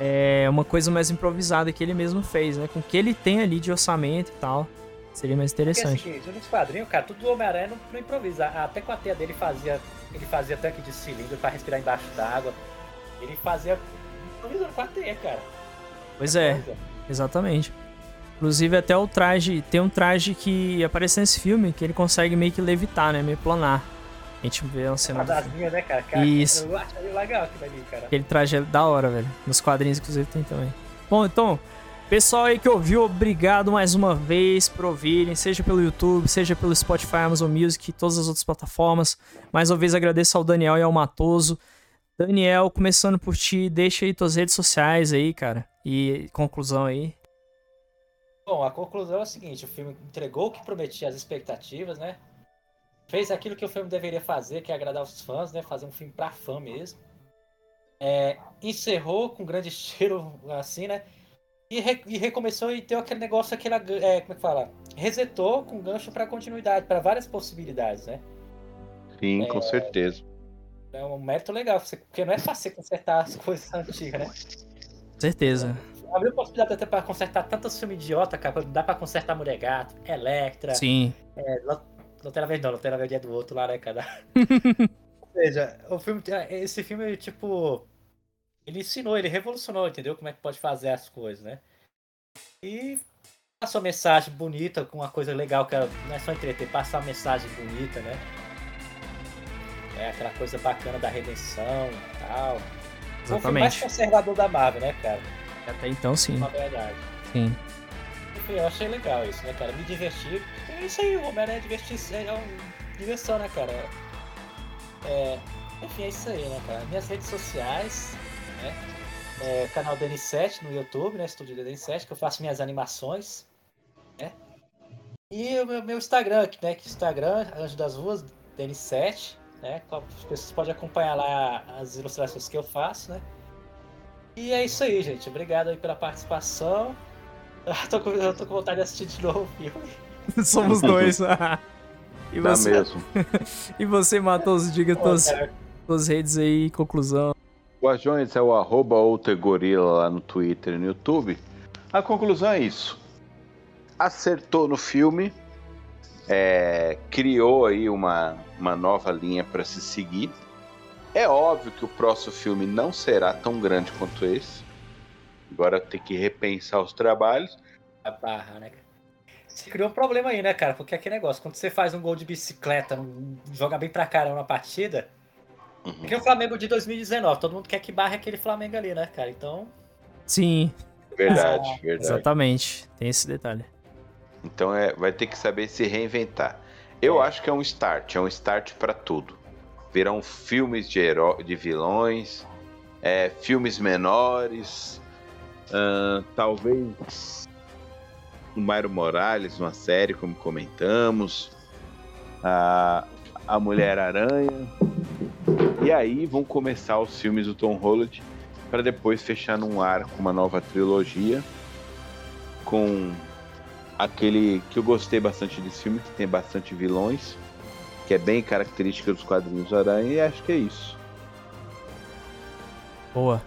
É, uma coisa mais improvisada que ele mesmo fez, né? Com o que ele tem ali de orçamento e tal. Seria mais interessante. Porque, assim, nos quadrinhos, cara, tudo do Homem-Aranha não, não, improvisa. Até com a teia dele fazia. Ele fazia tanque de cilindro para respirar embaixo d'água. Ele fazia. teia, cara. Pois é, exatamente. Inclusive até o traje. Tem um traje que aparece nesse filme que ele consegue meio que levitar, né? Meio planar. A gente vê uma cena. Fantasminha, né, cara? cara? Isso. Eu acho legal aquilo ali, cara. Aquele traje é da hora, velho. Nos quadrinhos, inclusive, tem também. Bom, então, pessoal aí que ouviu, obrigado mais uma vez por ouvirem, seja pelo YouTube, seja pelo Spotify, Amazon Music todas as outras plataformas. Mais uma vez agradeço ao Daniel e ao Matoso. Daniel, começando por ti, deixa aí tuas redes sociais aí, cara. E conclusão aí. Bom, a conclusão é a seguinte: o filme entregou o que prometia as expectativas, né? fez aquilo que o filme deveria fazer, que é agradar os fãs, né? Fazer um filme pra fã mesmo. É, encerrou com grande estilo, assim, né? E, re, e, recomeçou e deu aquele negócio, aquela, é, como é que fala? Resetou com gancho para continuidade, para várias possibilidades, né? Sim, é, com certeza. É um mérito legal, porque não é fácil consertar as coisas antigas, né? Certeza. Abriu possibilidade até pra consertar tantos filmes idiota, cara. Dá pra consertar Mulher Gato, Electra. Sim. É, Lanterna Verde não, Lanterna Verde é do outro lá, né, cara? Ou seja, o filme, esse filme, tipo, ele ensinou, ele revolucionou, entendeu? Como é que pode fazer as coisas, né? E passou uma mensagem bonita, com uma coisa legal, que não é só entreter, passar uma mensagem bonita, né? É aquela coisa bacana da redenção e tal. Exatamente. Foi o mais conservador da Marvel, né, cara? Até então, sim. Na verdade. Sim. Enfim, eu achei legal isso, né, cara? Me divertir. É isso aí, o Homem-Aranha é divertir, é uma diversão, né, cara? É, enfim, é isso aí, né, cara? Minhas redes sociais, né? É, canal DN7 no YouTube, né? Estúdio DN7, que eu faço minhas animações, né? E o meu, meu Instagram, né? Que Instagram, Anjo das Ruas, DN7, né? As pessoas podem acompanhar lá as ilustrações que eu faço, né? E é isso aí, gente. Obrigado aí pela participação. Eu tô com, eu tô com vontade de assistir de novo o filme. Somos dois. e tá você... mesmo. e você, Matos, diga tuas redes aí, conclusão. Guardiões é o arroba Gorila lá no Twitter e no YouTube. A conclusão é isso. Acertou no filme, é, criou aí uma, uma nova linha para se seguir. É óbvio que o próximo filme não será tão grande quanto esse. Agora tem que repensar os trabalhos. A barra, né? Você criou um problema aí, né, cara? Porque aquele negócio, quando você faz um gol de bicicleta, joga bem pra caramba na partida. Uhum. Porque o Flamengo de 2019, todo mundo quer que barre aquele Flamengo ali, né, cara? Então. Sim. Verdade, ah, verdade. Exatamente. Tem esse detalhe. Então é, vai ter que saber se reinventar. Eu é. acho que é um start, é um start para tudo. Virão filmes de, de vilões, é, filmes menores, uh, talvez o Mairo Morales, uma série, como comentamos, a, a Mulher-Aranha. E aí vão começar os filmes do Tom Holland para depois fechar num arco uma nova trilogia com aquele que eu gostei bastante desse filme, que tem bastante vilões, que é bem característica dos quadrinhos Aranha, e acho que é isso. Boa.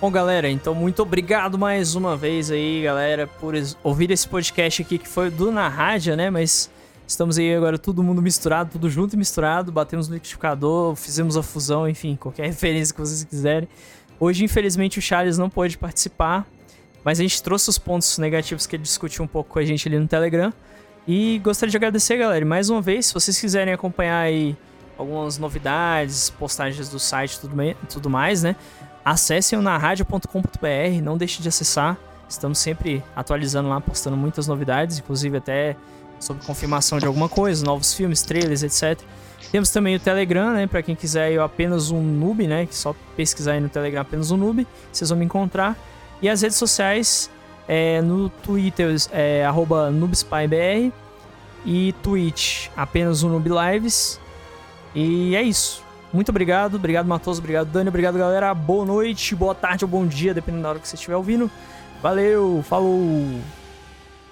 Bom, galera, então muito obrigado mais uma vez aí, galera, por ouvir esse podcast aqui que foi do Na Rádio, né? Mas estamos aí agora todo mundo misturado, tudo junto e misturado, batemos no liquidificador, fizemos a fusão, enfim, qualquer referência que vocês quiserem. Hoje, infelizmente, o Charles não pôde participar, mas a gente trouxe os pontos negativos que ele discutiu um pouco com a gente ali no Telegram. E gostaria de agradecer, galera. Mais uma vez, se vocês quiserem acompanhar aí algumas novidades, postagens do site e tudo mais, né? Acessem o narradio.com.br, não deixe de acessar. Estamos sempre atualizando lá, postando muitas novidades, inclusive até sobre confirmação de alguma coisa, novos filmes, trailers, etc. Temos também o Telegram, né? Para quem quiser eu apenas um noob, né? Que só pesquisar aí no Telegram apenas um noob, vocês vão me encontrar. E as redes sociais, é, no Twitter é noobspybr e Twitch apenas o Noob Lives. E é isso. Muito obrigado, obrigado Matoso, obrigado Dani, obrigado galera. Boa noite, boa tarde ou bom dia, dependendo da hora que você estiver ouvindo. Valeu, falou!